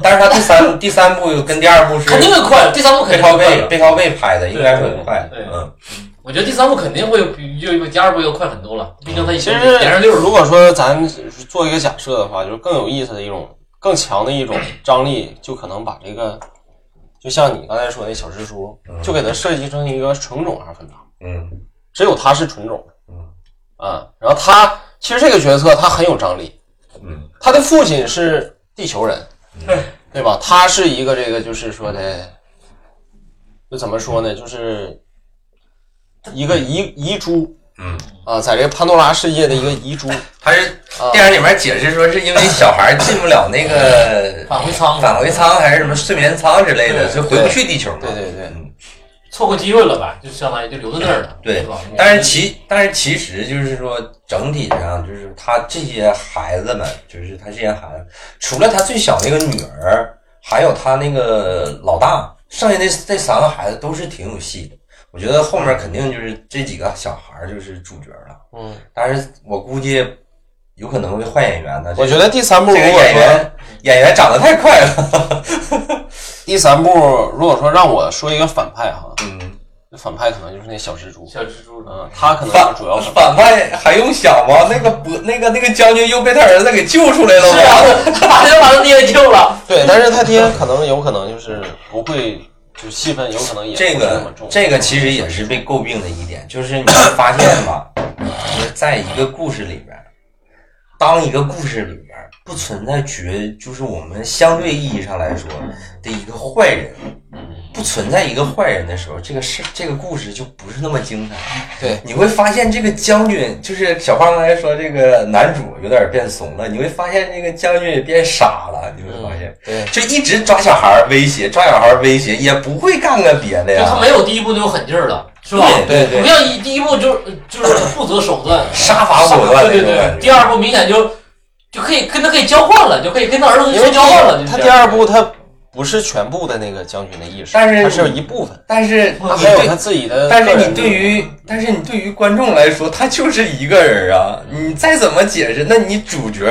但是他第三第三部跟第二部是肯定会快，第三部肯背靠定会快的。背背靠背拍的，应该会很快。嗯，我觉得第三部肯定会比就比第二部要快很多了，毕竟它已经其实连上六如果说咱做一个假设的话，就是更有意思的一种、更强的一种张力，就可能把这个，就像你刚才说那小蜘蛛，就给它设计成一个纯种阿凡达，嗯只有它是纯种，嗯啊，然后他其实这个角色他很有张力，嗯他的父亲是地球人，对吧？他是一个这个就是说的，就怎么说呢？就是一个遗遗珠嗯，啊，在这个潘多拉世界的一个遗珠。他是啊电影里面解释说是因为小孩进不了那个返回舱，返回舱还是什么睡眠舱之类的，就回不去地球嘛。对对对嗯错过机会了吧，就相当于就留在那儿了，对吧？但是其但是其实就是说，整体上就是他这些孩子们，就是他这些孩子，除了他最小那个女儿，还有他那个老大，剩下那这三个孩子都是挺有戏的。我觉得后面肯定就是这几个小孩儿就是主角了，嗯，但是我估计有可能会换演员的。我觉得第三部如果说演员演员长得太快了，第三部如果说让我说一个反派哈，嗯，反派可能就是那小蜘蛛，小蜘蛛，嗯，他可能主要是反派还用想吗？那个不那个那个将军又被他儿子给救出来了是啊？，他马上把他爹救了，对，但是他爹可能有可能就是不会，就是戏份有可能也这个。这个其实也是被诟病的一点，就是你会发现吧，就是在一个故事里边，当一个故事里边不存在绝，就是我们相对意义上来说的一个坏人，不存在一个坏人的时候，这个事这个故事就不是那么精彩。对，你会发现这个将军，就是小胖刚才说这个男主有点变怂了，你会发现这个将军也变傻了，你会发现。对，就一直抓小孩威胁，抓小孩威胁，也不会干个别的呀。就他没有第一步那种狠劲儿了，是吧？对对对不像一第一步就就是不择手段，杀伐果断对对对第二步明显就就可以跟他可以交换了，就可以跟他儿子交换了。就他第二部他不是全部的那个将军的意识，但是他是有一部分，但是你他还有他对，自己的但。是你对于，但是你对于观众来说，他就是一个人啊。你再怎么解释，那你主角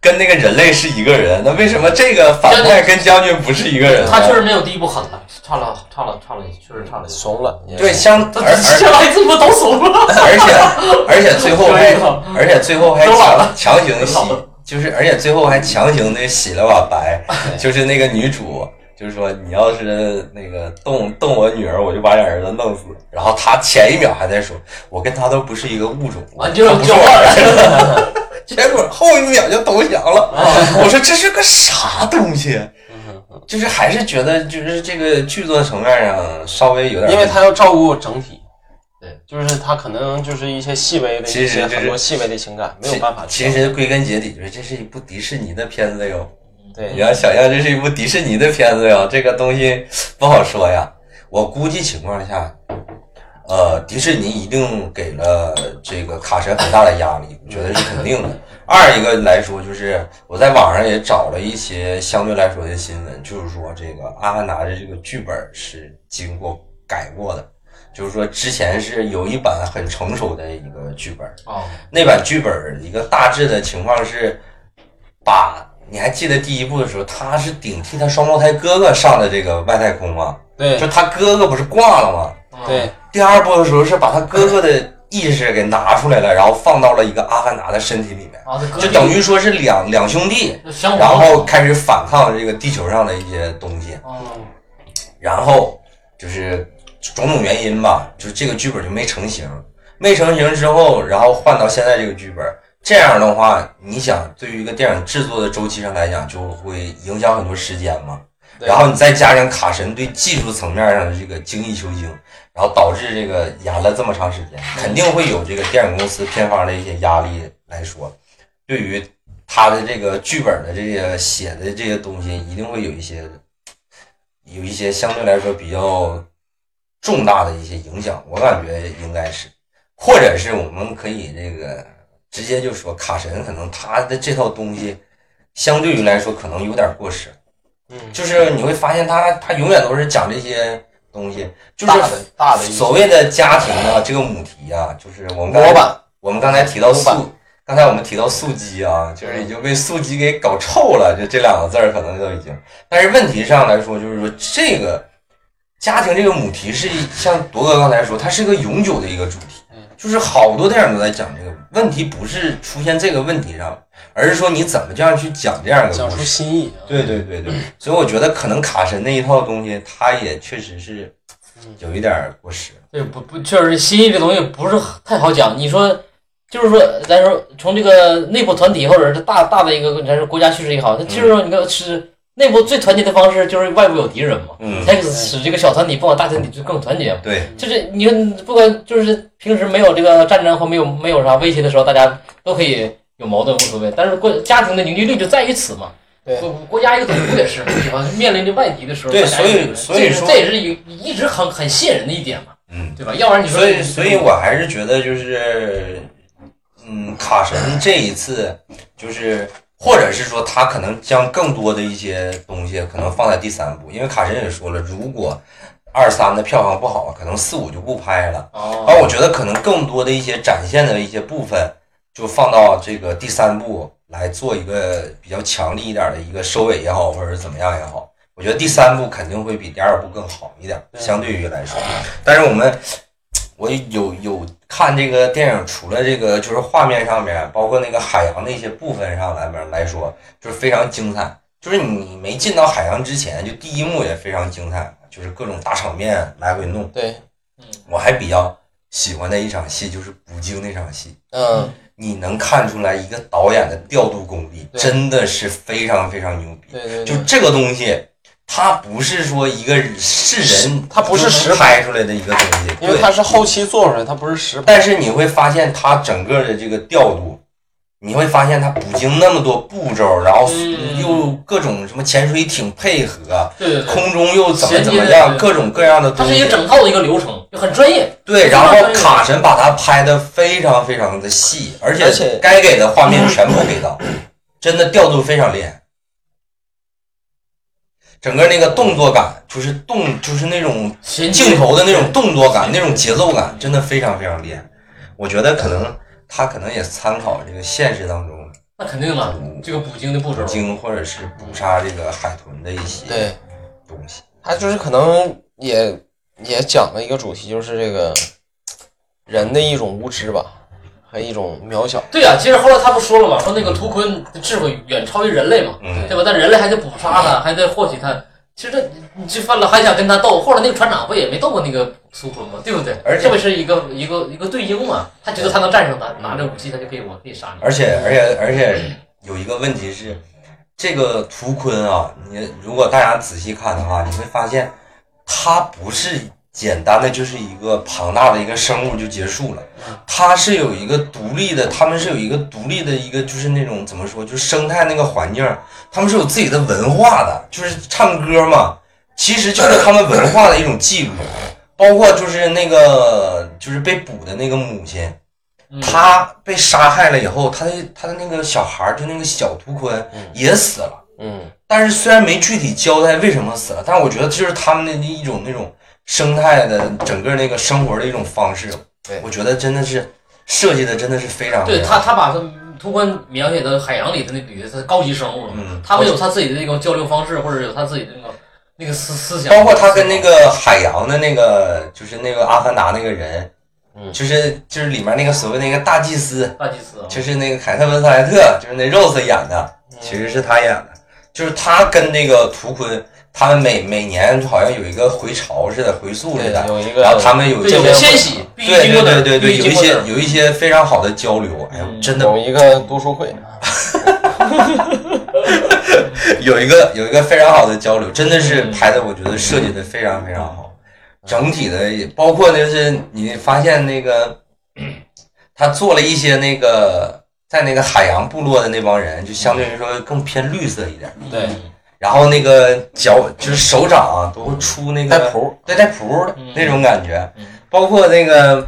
跟那个人类是一个人，那为什么这个反派跟将军不是一个人？他确实没有第一部狠了，差了唱了唱了，确实唱了。怂了，对相而当于 这么都怂了，而且而且最后还而且最后还强强行洗就是而且最后还强行的洗了把白，就是那个女主。就是说，你要是那个动动我女儿，我就把你儿子弄死。然后他前一秒还在说，我跟他都不是一个物种，啊，就是他不是交换我儿子了。结果后一秒就投降了。我说这是个啥东西？就是还是觉得就是这个剧作层面上稍微有点，因为他要照顾整体，对，就是他可能就是一些细微的一些其实就是很多细微的情感没有办法其实归根结底就是这是一部迪士尼的片子哟。对你，要想象这是一部迪士尼的片子呀，这个东西不好说呀。我估计情况下，呃，迪士尼一定给了这个卡神很大的压力，我觉得是肯定的。二一个来说，就是我在网上也找了一些相对来说的新闻，就是说这个《阿凡达》的这个剧本是经过改过的，就是说之前是有一版很成熟的一个剧本，哦，那版剧本一个大致的情况是，把你还记得第一部的时候，他是顶替他双胞胎哥哥上的这个外太空吗？对就他哥哥不是挂了吗？嗯对，第二部的时候是把他哥哥的意识给拿出来了，然后放到了一个阿凡达的身体里面，啊，就等于说是两两兄弟，然后开始反抗这个地球上的一些东西，嗯，然后就是种种原因吧，就是这个剧本就没成型，没成型之后，然后换到现在这个剧本，这样的话，你想对于一个电影制作的周期上来讲，就会影响很多时间嘛。对。然后你再加上卡神对技术层面上的这个精益求精，然后导致这个演了这么长时间，肯定会有这个电影公司片方的一些压力来说，对于他的这个剧本的这些写的这些东西，一定会有一些有一些相对来说比较重大的一些影响，我感觉应该是，或者是我们可以这个直接就说卡神可能他的这套东西相对于来说可能有点过时，嗯，就是你会发现他他永远都是讲这些东西，就是大的大的所谓的家庭啊，这个母题啊，就是我们我们刚才提到素，刚才我们提到素鸡啊，就是已经被素鸡给搞臭了，就这两个字儿可能都已经。但是问题上来说，就是说这个家庭这个母题是像铎哥刚才说，它是个永久的一个主题。嗯，就是好多电影都在讲这个问题，不是出现这个问题上，而是说你怎么这样去讲这样一个讲出故事。新意啊。对对对对，所以我觉得可能卡神那一套东西，它也确实是有一点儿过时。对，不不，确实新意这东西不是太好讲。你说，就是说，咱说从这个内部团体或者是大大的一个咱说国家叙事也好，它其实说你看是内部最团结的方式就是外部有敌人嘛，嗯，才使这个小团体不管大团体就更团结嘛。对，就是你看，不管就是平时没有这个战争或没有没有啥威胁的时候，大家都可以有矛盾无所谓。但是国家庭的凝聚力就在于此嘛。对国国家一个总部也是，对吧？面临着外敌的时候，对所以所以说这也是一一直很很吸引人的一点嘛，嗯，对吧？要不然你说，所以，所以我还是觉得就是，嗯，卡神这一次就是，或者是说他可能将更多的一些东西可能放在第三部，因为卡神也说了，如果二三的票房不好，可能四五就不拍了。哦，而我觉得可能更多的一些展现的一些部分，就放到这个第三部来做一个比较强力一点的一个收尾也好，或者是怎么样也好。我觉得第三部肯定会比第二部更好一点，相对于来说。但是我们，我有有看这个电影，除了这个就是画面上面，包括那个海洋的一些部分上来面来说，就是非常精彩。就是你没进到海洋之前，就第一幕也非常精彩，就是各种大场面来回弄。对，我还比较喜欢的一场戏就是捕鲸那场戏，嗯，你能看出来一个导演的调度功力真的是非常非常牛逼。对对对，就这个东西，它不是说一个是人，它不是实拍出来的一个东西，因为对它是后期做出来，它不是实拍。但是你会发现它整个的这个调度，你会发现它捕鲸那么多步骤，然后嗯又各种什么潜水艇配合，对对对，空中又怎么怎么样，各种各样的它东西。是一个整套的一个流程，就很专业。对，然后卡神把它拍的非常非常的细，而且且该给的画面全部给到，真的调度非常厉害。整个那个动作感，就是动，就是那种镜头的那种动作感、那种节奏感，真的非常非常厉害。我觉得可能他可能也参考这个现实当中那肯定了，这个捕鲸的步骤捕，鲸或者是捕杀这个海豚的一些对，东西。他就是可能也也讲了一个主题，就是这个人的一种无知吧，和一种渺小。对呀、其实后来他不说了嘛，说那个图坤的智慧远超于人类嘛，嗯对吧？但人类还得捕杀他，还得获取他。其实这你这犯了还想跟他斗，后来那个船长不也没斗过那个图坤嘛？对不对？而且这不是一个一个一个对应嘛？他觉得他能战胜他，拿着武器他就可以我可以杀你。而且而且而且有一个问题是，这个图坤啊，你如果大家仔细看的话，你会发现，他不是简单的就是一个庞大的一个生物就结束了，他是有一个独立的，他们是有一个独立的一个就是那种怎么说，就是生态那个环境，他们是有自己的文化的，就是唱歌嘛，其实就是他们文化的一种记录，包括就是那个就是被捕的那个母亲。她被杀害了以后，她的她的那个小孩儿，就那个小图坤嗯也死了。嗯，但是虽然没具体交代为什么死了，但是我觉得这就是他们的一种那种生态的整个那个生活的一种方式。对我觉得真的是设计的真的是非常对他，他把图坤描写的海洋里的那比喻是高级生物了，嗯他们有他自己的那个交流方式，或者有他自己的那个那个思思想，包括他跟那个海洋的那个就是那个阿凡达那个人，嗯。就是就是里面那个所谓那个大祭司，大祭司啊，就是那个凯特温斯莱特，就是那 Rose 演的，其实是他演的，就是他跟那个图坤，他们每每年好像有一个回潮似的，回溯似，的，有一个，然后他们有对，有这个迁徙，对经过那儿对对对对，有一些有一些非常好的交流，哎呦，嗯真的有一个读书会，有一个有一个非常好的交流，真的是嗯。拍的，我觉得设计的非常非常好，整体的也包括就是你发现那个 他做了一些那个在那个海洋部落的那帮人，就相对于说更偏绿色一点，对。然后那个脚就是手掌啊都会出那个带蹼，对带蹼的嗯。那种感觉。嗯，包括那个。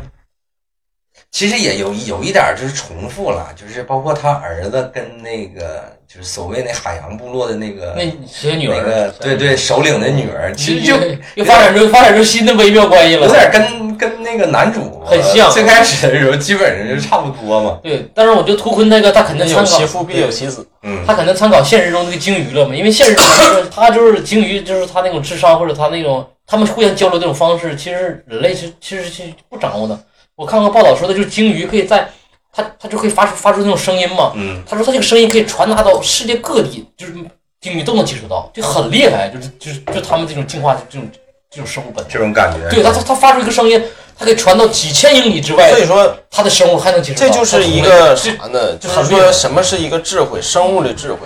其实也有有一点儿就是重复了，就是包括他儿子跟那个就是所谓那海洋部落的那个那些女儿，那个对对首领的女儿，其实就又又发展出发展出新的微妙关系了。有点跟跟那个男主很像最开始的时候基本上就差不多嘛。对，但是我觉得图坤那个他肯定参考有其父必有其子。嗯，他可能参考现实中那个鲸鱼了嘛，因为现实中就是 他就是鲸鱼，就是他那种智商或者他那种他们互相交流这种方式，其实人类是其实是不掌握的。我看过报道说的，就是鲸鱼可以在它它就可以发出发出那种声音嘛。嗯，他说他这个声音可以传达到世界各地，就是鲸鱼都能接触到，就很厉害，就是就是就他们这种进化这种这种生物本能。这种感觉。对它它它发出一个声音，它可以传到几千英里之外所，以说，它的生物还能接受到。这就是一个啥呢？就是说什么是一个智慧，生物的智慧。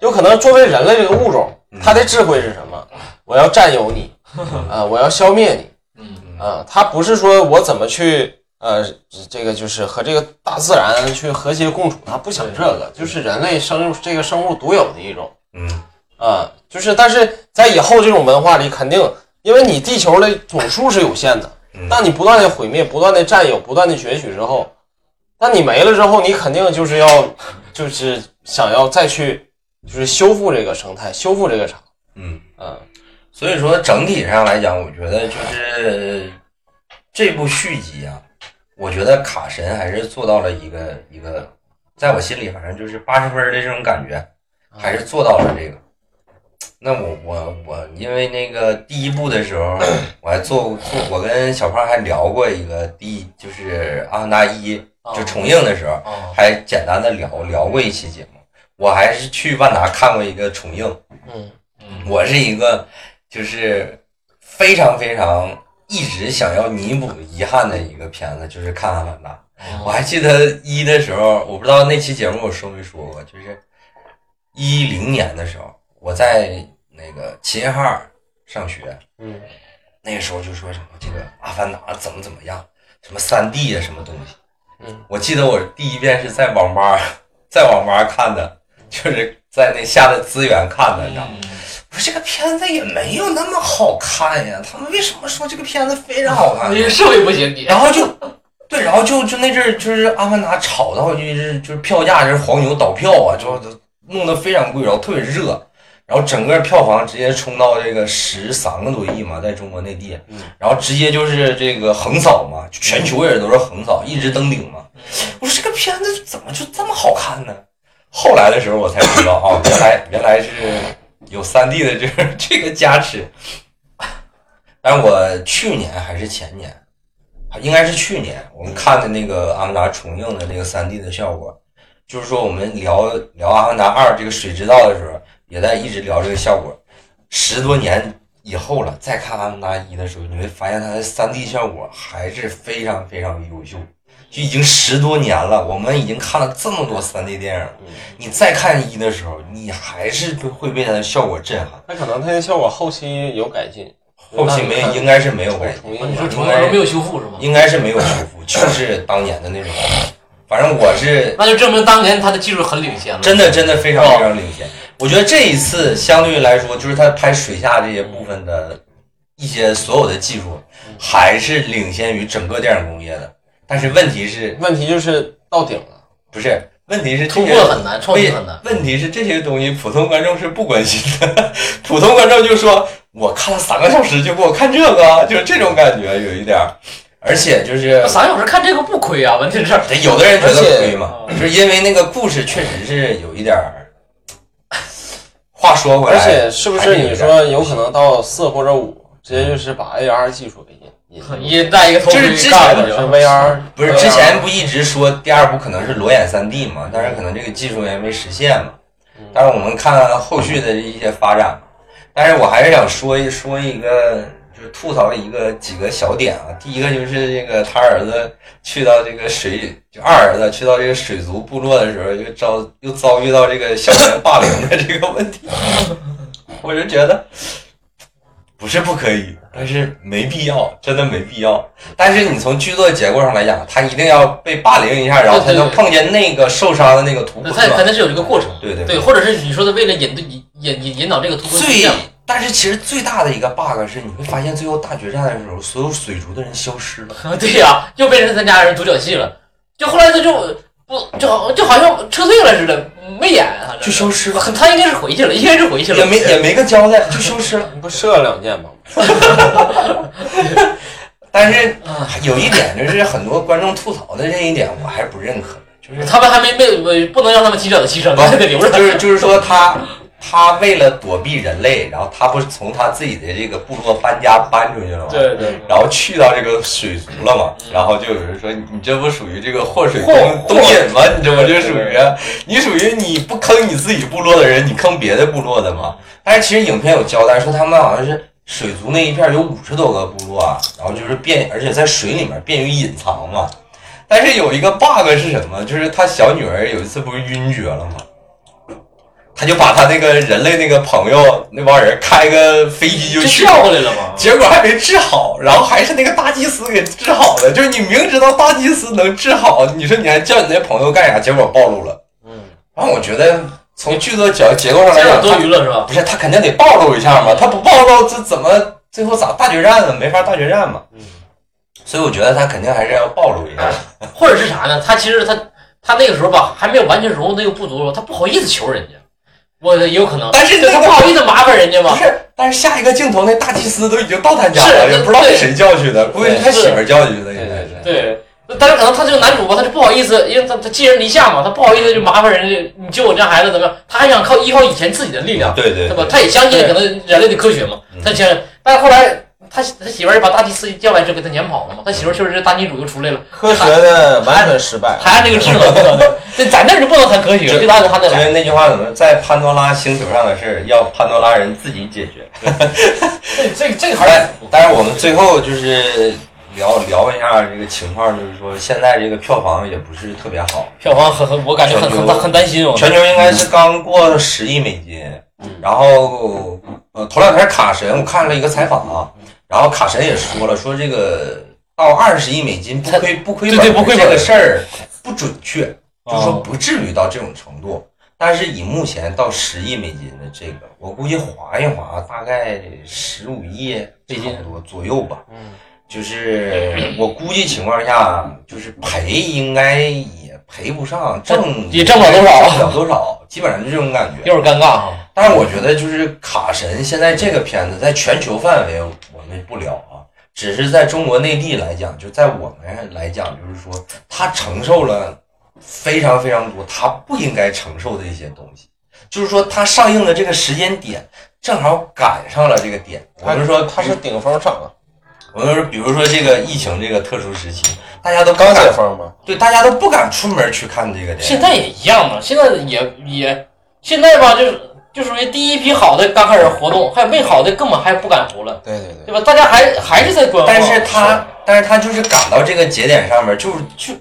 有可能作为人类这个物种，它的智慧是什么？我要占有你，啊，我要消灭你，嗯。啊，它不是说我怎么去，呃，这个就是和这个大自然去和谐共处，它不想这个，就是人类生这个生物独有的一种。嗯。啊，就是但是在以后这种文化里，肯定因为你地球的总数是有限的，嗯，当你不断的毁灭、不断的占有、不断的攫取之后，那你没了之后，你肯定就是要 就是想要再去就是修复这个生态，修复这个场，嗯。嗯所以说整体上来讲，我觉得就是这部续集啊，我觉得卡神还是做到了一个一个，在我心里反正就是八十分的这种感觉，还是做到了这个。那我我我，因为那个第一部的时候，我还做做，我跟小胖还聊过一个第就是《阿凡达一》就重映的时候，啊，还简单的聊聊过一期节目。我还是去万达看过一个重映，嗯嗯，我是一个就是非常非常一直想要弥补遗憾的一个片子，就是看《阿凡达》。我还记得一的时候，我不知道那期节目我说没说过，就是一零年的时候，我在那个齐齐哈尔上学，嗯那个时候就说什么这个《阿凡达》怎么怎么样，什么三 D 啊，什么东西。嗯，我记得我第一遍是在网吧，在网吧看的，就是在那下的资源看的，你知道吗？这个片子也没有那么好看呀，他们为什么说这个片子非常好看呢？因为设备不行，你然后就对，然后就就那阵儿就是阿凡达炒到就是就是票价就是黄牛倒票啊，就就弄得非常贵，然后特别热，然后整个票房直接冲到这个十三个多亿嘛，在中国内地，嗯然后直接就是这个横扫嘛，全球也都是横扫，一直登顶嘛。我说这个片子怎么就这么好看呢？后来的时候我才知道啊，原来原来是有三 D 的这这个加持。但我去年还是前年，应该是去年，我们看的那个《阿凡达》重映的那个三 D 的效果，就是说我们聊聊《阿凡达二》这个水之道的时候，也在一直聊这个效果。十多年以后了，再看《阿凡达一》的时候，你会发现它的三 D 效果还是非常非常优秀。就已经十多年了，我们已经看了这么多三 D 电影你再看一的时候，你还是会被它的效果震撼。那可能它的效果后期有改进，后期没应该是没有改进，你说吧重映都没有修复是吗？应该是没有修复，就是当年的那种。反正我是那就证明当年他的技术很领先了。真的真的非常非常领先。我觉得这一次相对于来说，就是他拍水下这些部分的一些所有的技术，还是领先于整个电影工业的。但是问题是，问题就是到顶了。不是问题是这突破很难，创新很难。问题是这些东西普通观众是不关心的，普通观众就说我看了三个小时就给我看这个，就是这种感觉有一点儿，而且就是三个小时看这个不亏啊，问题是有的人觉得亏嘛，就是因为那个故事确实是有一点儿。话说回来，而且是不是你说有可能到四或者五，直接就是把 AR 技术给引引入？一人戴一个头盔就是之前干过去是 VR，不是之前不一直说第二部可能是裸眼三 D 嘛，但是可能这个技术也没实现嘛。但是我们看后续的一些发展嘛，但是我还是想说一说一个，就是吐槽一个几个小点啊。第一个就是这个他儿子去到这个水，就二儿子去到这个水族部落的时候，又遭又遭遇到这个校园霸凌的这个问题，我就觉得不是不可以，但是没必要，真的没必要。但是你从剧作结构上来讲，他一定要被霸凌一下，然后才能碰见那个受伤的那个突破，是吧？他肯定是有这个过程。对对对，或者是你说的为了引引引引引导这个突破最，但是其实最大的一个 bug 是，你会发现最后大决战的时候，所有水族的人消失了。对呀、又变成咱家人独角戏了。就后来他就不就好就好像撤退了似的，没演，好像就消失了他应该是回去了，应该是回去了，也没也没个交代，就消失了。你不射了两箭吗？但是有一点就是很多观众吐槽的这一点，我还是不认可的，就是他们还没没不能让他们及早的牺牲，还得留着。就是就是说他他为了躲避人类，然后他不是从他自己的这个部落搬家搬出去了吗？对对，然后去到这个水族了嘛，然后就有人说你这不属于这个祸水祸东东引吗？你这不就属于你属于你不坑你自己部落的人，你坑别的部落的吗？但是其实影片有交代说他们好像是水族那一片有五十多个部落啊，然后就是便而且在水里面便于隐藏嘛。但是有一个 bug 是什么？就是他小女儿有一次不是晕厥了吗？他就把他那个人类那个朋友那帮人开个飞机就就去调过来了吗？结果还没治好，然后还是那个大祭司给治好的。就是你明知道大祭司能治好，你说你还叫你那朋友干啥？结果暴露了。嗯，然后我觉得从剧作结结构上来讲，多他余了是吧？不是他肯定得暴露一下嘛，他不暴露这怎么最后咋大决战呢？没法大决战嘛。嗯，所以我觉得他肯定还是要暴露一下。或者是啥呢？他其实他他那个时候吧，还没有完全融入那个部族他不好意思求人家，我有可能，但是对他不好意思麻烦人家嘛。不是，但是下一个镜头那大祭司都已经到他家是了，也不知道是谁叫去的，估计是他媳妇儿教去的，应该是。对，但是可能他这个男主吧，他就不好意思，因为他他寄人篱下嘛，他不好意思就麻烦人家，你救我家孩子怎么样？他还想靠依靠以前自己的力量，对对对吧？他也相信可能人类的科学嘛，他相信。但是后来他他媳妇儿把大祭司叫来就给他撵跑了嘛，他媳妇儿确实是大女主又出来了，科学的完全失败。还按这个智能，对，在那儿就不能谈科学，因。为那句话怎么在潘多拉星球上的事儿要潘多拉人自己解决。这这这个还但是但是我们最后就是聊聊一下这个情况，就是说现在这个票房也不是特别好，票房很很，我感觉很很很担心哦。全球应该是刚过十亿美金。然后呃，头两天卡神我看了一个采访，然后卡神也说了，说这个到二十亿美金不亏不亏本这个事儿不准确，就是说哦不至于到这种程度。但是以目前到十亿美金的这个，我估计划一划大概十五亿美金差不多左右吧。嗯，就是我估计情况下，就是赔应该也赔不上，挣也挣不了多少挣不了多少，基本上就这种感觉。有点尴尬哈。但是我觉得就是卡神现在这个片子在全球范围我们不聊啊，只是在中国内地来讲，就在我们来讲，就是说他承受了非常非常多他不应该承受的一些东西，就是说他上映的这个时间点正好赶上了这个点。我们说他是顶峰上啊，我们说比如说这个疫情这个特殊时期，大家都刚解敢封嘛。对，大家都不敢出门去看这个电影。现在也一样嘛，现在也也现在吧，就是就属于第一批好的刚开始活动，还有没好的根本还不敢活了，对对对，对吧？大家还还是在观望。但是他，但是他就是赶到这个节点上面，就是就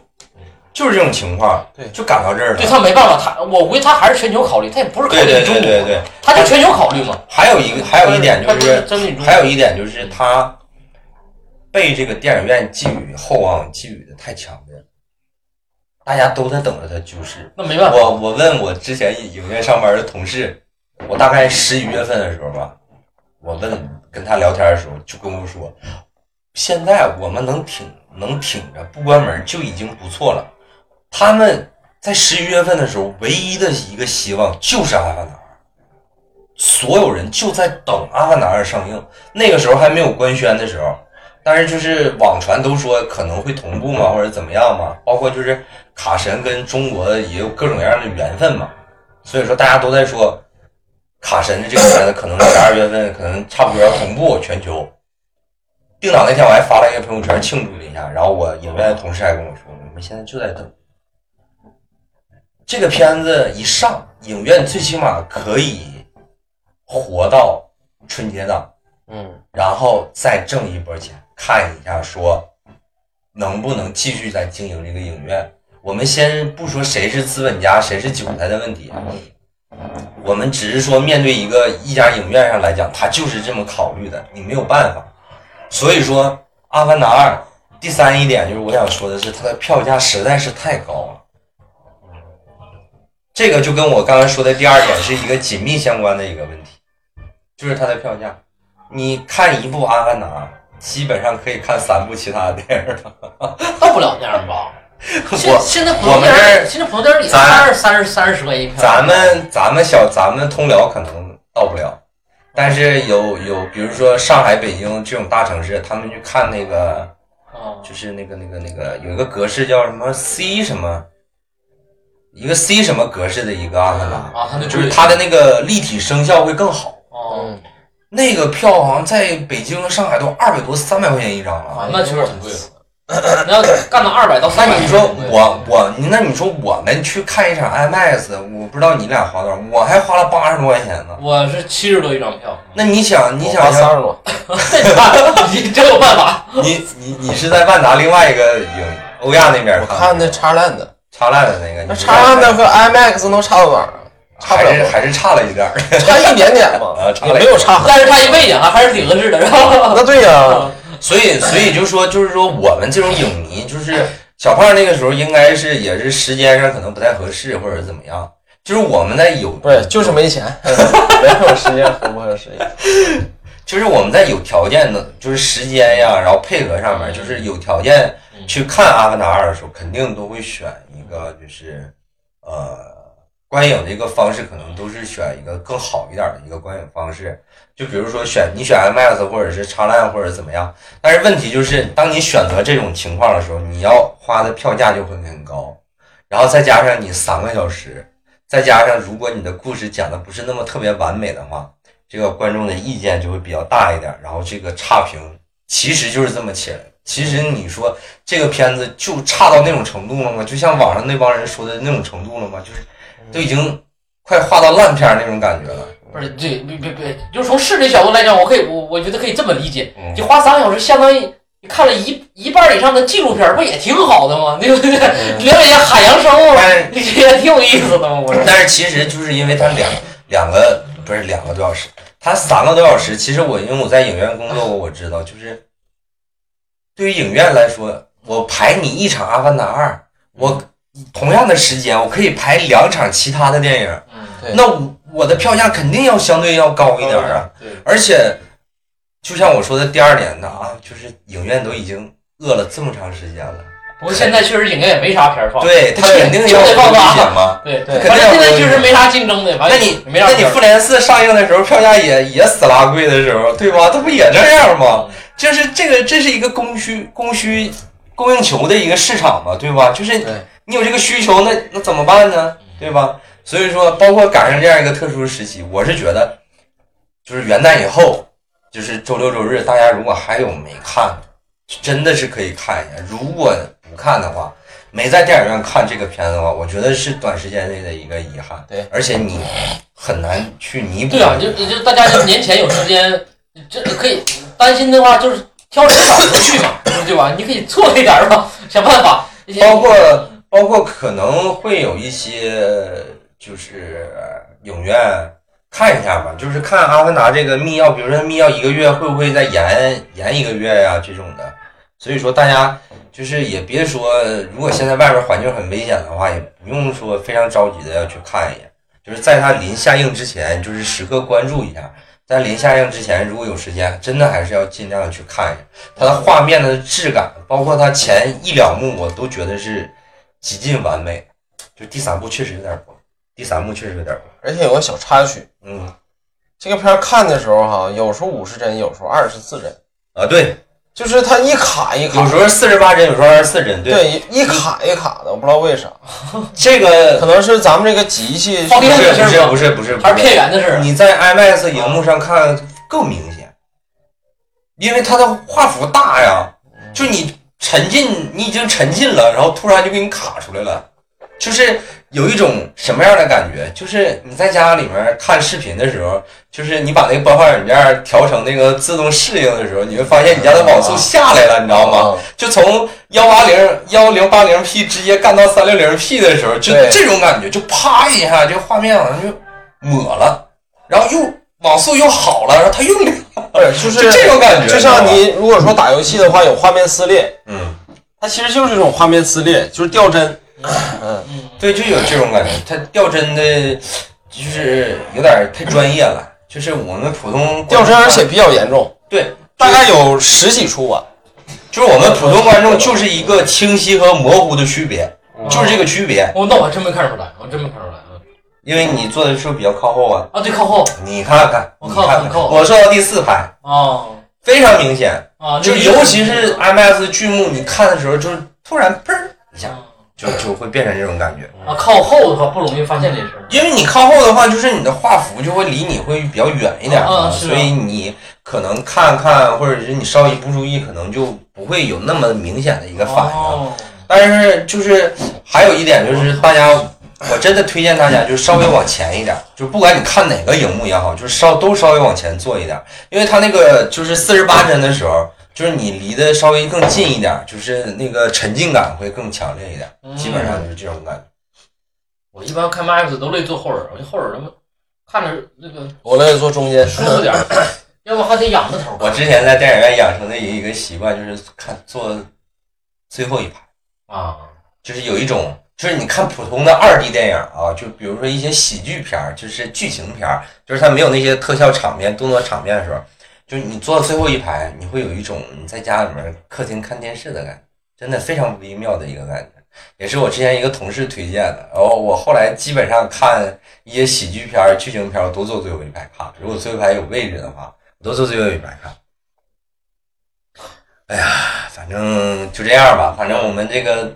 就是这种情况，对就赶到这儿了。对他没办法，他我估计他还是全球考虑，他也不是考对对虑中国，对对对，他就全球考虑嘛。还有一个还有一点就是，还有一点就是他被这个电影院寄予厚望，寄予的太强烈了，大家都在等着他救世。那没办法。我我问我之前影院上班的同事，我大概十一月份的时候吧，我问跟他聊天的时候，就跟我说，现在我们能挺能挺着不关门就已经不错了。他们在十一月份的时候，唯一的一个希望就是《阿凡达二》，所有人就在等《阿凡达二》上映。那个时候还没有官宣的时候，但是就是网传都说可能会同步嘛，或者怎么样嘛，包括就是卡神跟中国也有各种各样的缘分嘛，所以说大家都在说卡神的这个片子可能十二月份可能差不多要同步全球。定档那天我还发了一个朋友圈庆祝了一下，然后我影院的同事还跟我说，我们现在就在等这个片子一上，影院最起码可以活到春节档。嗯，然后再挣一波钱，看一下说能不能继续再经营这个影院。我们先不说谁是资本家，谁是韭菜的问题，我们只是说面对一个一家影院上来讲，他就是这么考虑的，你没有办法。所以说，《阿凡达二》第三一点就是我想说的是，它的票价实在是太高了。这个就跟我刚才说的第二点是一个紧密相关的一个问题，就是它的票价。你看一部《阿凡达》，基本上可以看三部其他的电影了。到不了那样吧？现我现在普我们这儿现在普通电影也咱三十三十三十块一票。咱们咱们小咱们通辽可能到不了，但是有有比如说上海、北京这种大城市，他们去看那个啊，就是那个那个那个有一个格式叫什么 C 什么，一个 C 什么格式的一个阿凡达，啊，就是它的那个立体声效会更好。哦嗯，那个票好像在北京、上海都二百多、三百块钱一张了。啊，那确实挺贵了。你要干到二百到那三百，你说我我你那你说我们去看一场 IMAX，我不知道你俩花多少，我还花了八十多块钱呢。我是七十多一张票，那你想，你想想，花三十多，你真有办法。你你你是在万达另外一个影欧亚那边我看的叉烂的，插烂的那个，那你叉烂的和 IMAX 能差到哪儿啊？差不还是还是差了一点儿，差一点点嘛啊，差也了没有差但是差一倍啊还是挺合适的，是吧？那对呀，所以 所以就说就是说我们这种影迷，就是小胖那个时候应该是也是时间上可能不太合适或者怎么样，就是我们在有不是就是没钱，没有时间合不合适。就是我们在有条件的，就是时间呀，然后配合上面，就是有条件去看《阿凡达二》的时候，肯定都会选一个就是呃观影的一个方式，可能都是选一个更好一点的一个观影方式。就比如说选你选 IMAX 或者是 XLAN 或者怎么样，但是问题就是，当你选择这种情况的时候，你要花的票价就会很高，然后再加上你三个小时，再加上如果你的故事讲的不是那么特别完美的话。这个观众的意见就会比较大一点，然后这个差评其实就是这么起来。其实你说这个片子就差到那种程度了吗？就像网上那帮人说的那种程度了吗？就是都已经快画到烂片那种感觉了。不是，对别别别，就是从视觉角度来讲，我可以我我觉得可以这么理解，嗯就花三个小时，相当于你看了一一半以上的纪录片，不也挺好的吗？对不对？了解海洋生物，也挺有意思的嘛。但是其实就是因为它两两个不是两个多小时，它三个多小时。其实我因为我在影院工作过，我知道，就是对于影院来说，我排你一场《阿凡达二》，我同样的时间，我可以排两场其他的电影。那我我的票价肯定要相对要高一点啊，对，而且就像我说的，第二点呢啊，就是影院都已经饿了这么长时间了，不过现在确实影院也没啥片儿放，对他肯定要放大解嘛。对对。反正现在确实没啥竞争的，反正那你那你复联四上映的时候，票价也也死拉贵的时候，对吧？它不也这样吗？就是这个，这是一个供需供需供应求的一个市场嘛，对吧？就是对你有这个需求，那那怎么办呢？对吧？所以说，包括赶上这样一个特殊时期，我是觉得，就是元旦以后，就是周六周日，大家如果还有没看，真的是可以看一下。如果不看的话，没在电影院看这个片子的话，我觉得是短时间内的一个遗憾。对，而且你很难去弥补。对啊，就就大家就年前有时间，这可以担心的话，就是挑人少的去嘛，对吧？你可以错开点儿吧，想办法。包括包括可能会有一些就是影院看一下吧，就是看《阿凡达》这个密钥，比如说密钥一个月会不会再延延一个月呀、这种的。所以说大家就是也别说，如果现在外边环境很危险的话，也不用说非常着急的要去看一眼，就是在它临下映之前，就是时刻关注一下。在临下映之前，如果有时间，真的还是要尽量去看一下它的画面的质感，包括它前一两幕，我都觉得是极尽完美。就第三部确实有点崩，第三部确实有点崩。而且有个小插曲，嗯这个片儿看的时候哈，有时候五十帧，有时候二十四帧，啊，对，就是它一卡一卡有时，候四十八帧，有时候二十四帧。，对，一卡一卡的，我不知道为啥，这个可能是咱们这个机器放电不是不是的事儿吗不是不是，还是片源的事儿。你在 IMAX 荧幕上看更明显，因为它的画幅大呀，就你沉浸，你已经沉浸了，然后突然就给你卡出来了，就是有一种什么样的感觉？就是你在家里面看视频的时候，就是你把那个播放软件调成那个自动适应的时候，你会发现你家的网速下来了，你知道吗？啊就从幺八零幺零八零 P 直接干到三六零 P 的时候，就这种感觉，就啪一下，这画面好像就抹了，然后又网速又好了，然后它又亮，不是，就就是这种感觉，就像你如果说打游戏的话，有画面撕裂，嗯，它其实就是这种画面撕裂，就是掉帧。嗯，嗯，对，就有这种感觉，它掉帧的，就是有点太专业了，就是我们普通掉帧，而且比较严重，对，大概有十几处吧。就是我们普通观众就是一个清晰和模糊的区别，嗯就是这个区别，哦，那我还真没看出来，我真没看出来。嗯因为你坐的是不是比较靠后啊？啊，对，靠后你看看，我靠你看靠我坐到第四排，哦非常明显。啊，就尤其是 IMAX 剧目，你看的时候，就是突然砰儿一下，啊就就会变成这种感觉。啊靠后的话不容易发现这事儿。因为你靠后的话，就是你的画幅就会离你会比较远一点啊所以你可能看看，或者是你稍一不注意，可能就不会有那么明显的一个反应。哦但是就是还有一点就是大家，我真的推荐大家就是稍微往前一点，就不管你看哪个荧幕也好，就是稍都稍微往前坐一点，因为它那个就是四十八帧的时候，就是你离得稍微更近一点，就是那个沉浸感会更强烈一点，嗯基本上就是这种感觉。我一般看 Max 都乐意坐后人，我这后人他妈看着那个我乐意坐中间，舒服点儿，要不还得仰着头。我之前在电影院养成的一个习惯就是看坐最后一排，啊，就是有一种就是你看普通的二 D 电影啊，就比如说一些喜剧片儿，就是剧情片儿，就是它没有那些特效场面、动作场面的时候，就是你坐到最后一排，你会有一种你在家里面客厅看电视的感觉，真的非常微妙的一个感觉。也是我之前一个同事推荐的，然后我后来基本上看一些喜剧片儿、剧情片儿，我都坐最后一排看。如果最后一排有位置的话，我都坐最后一排看。哎呀，反正就这样吧。反正我们这个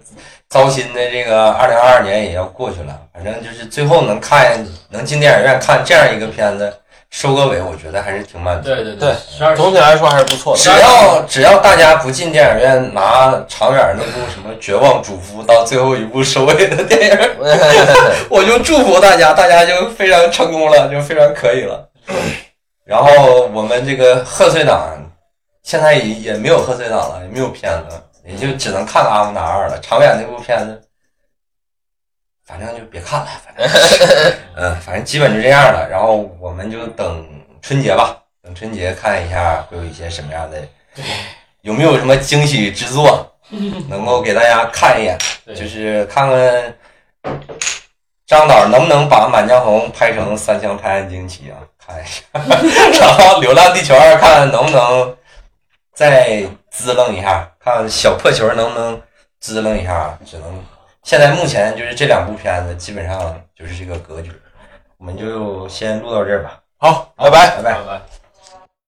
糟心的这个二零二二年也要过去了。反正就是最后能看，能进电影院看这样一个片子，收个尾，我觉得还是挺满足。对对对总体来说还是不错的只。要只要大家不进电影院拿长远那部什么《绝望主夫》到最后一部收尾的电影，我就祝福大家，大家就非常成功了，就非常可以了。然后我们这个贺岁档现在也也没有贺岁档了，也没有片子，也就只能看《阿凡达二》了。长远那部片子，反正就别看了，反正 嗯，反正基本就这样了。然后我们就等春节吧，等春节看一下会有一些什么样的，有没有什么惊喜之作 能够给大家看一眼。对就是看看张导能不能把《满江红》拍成三枪拍案惊奇啊，看一下。然后《流浪地球二》看看能不能再支楞一下，看小破球能不能支楞一下。只能现在目前就是这两部片子，基本上就是这个格局。我们就先录到这儿吧，好，拜拜。拜拜拜。拜。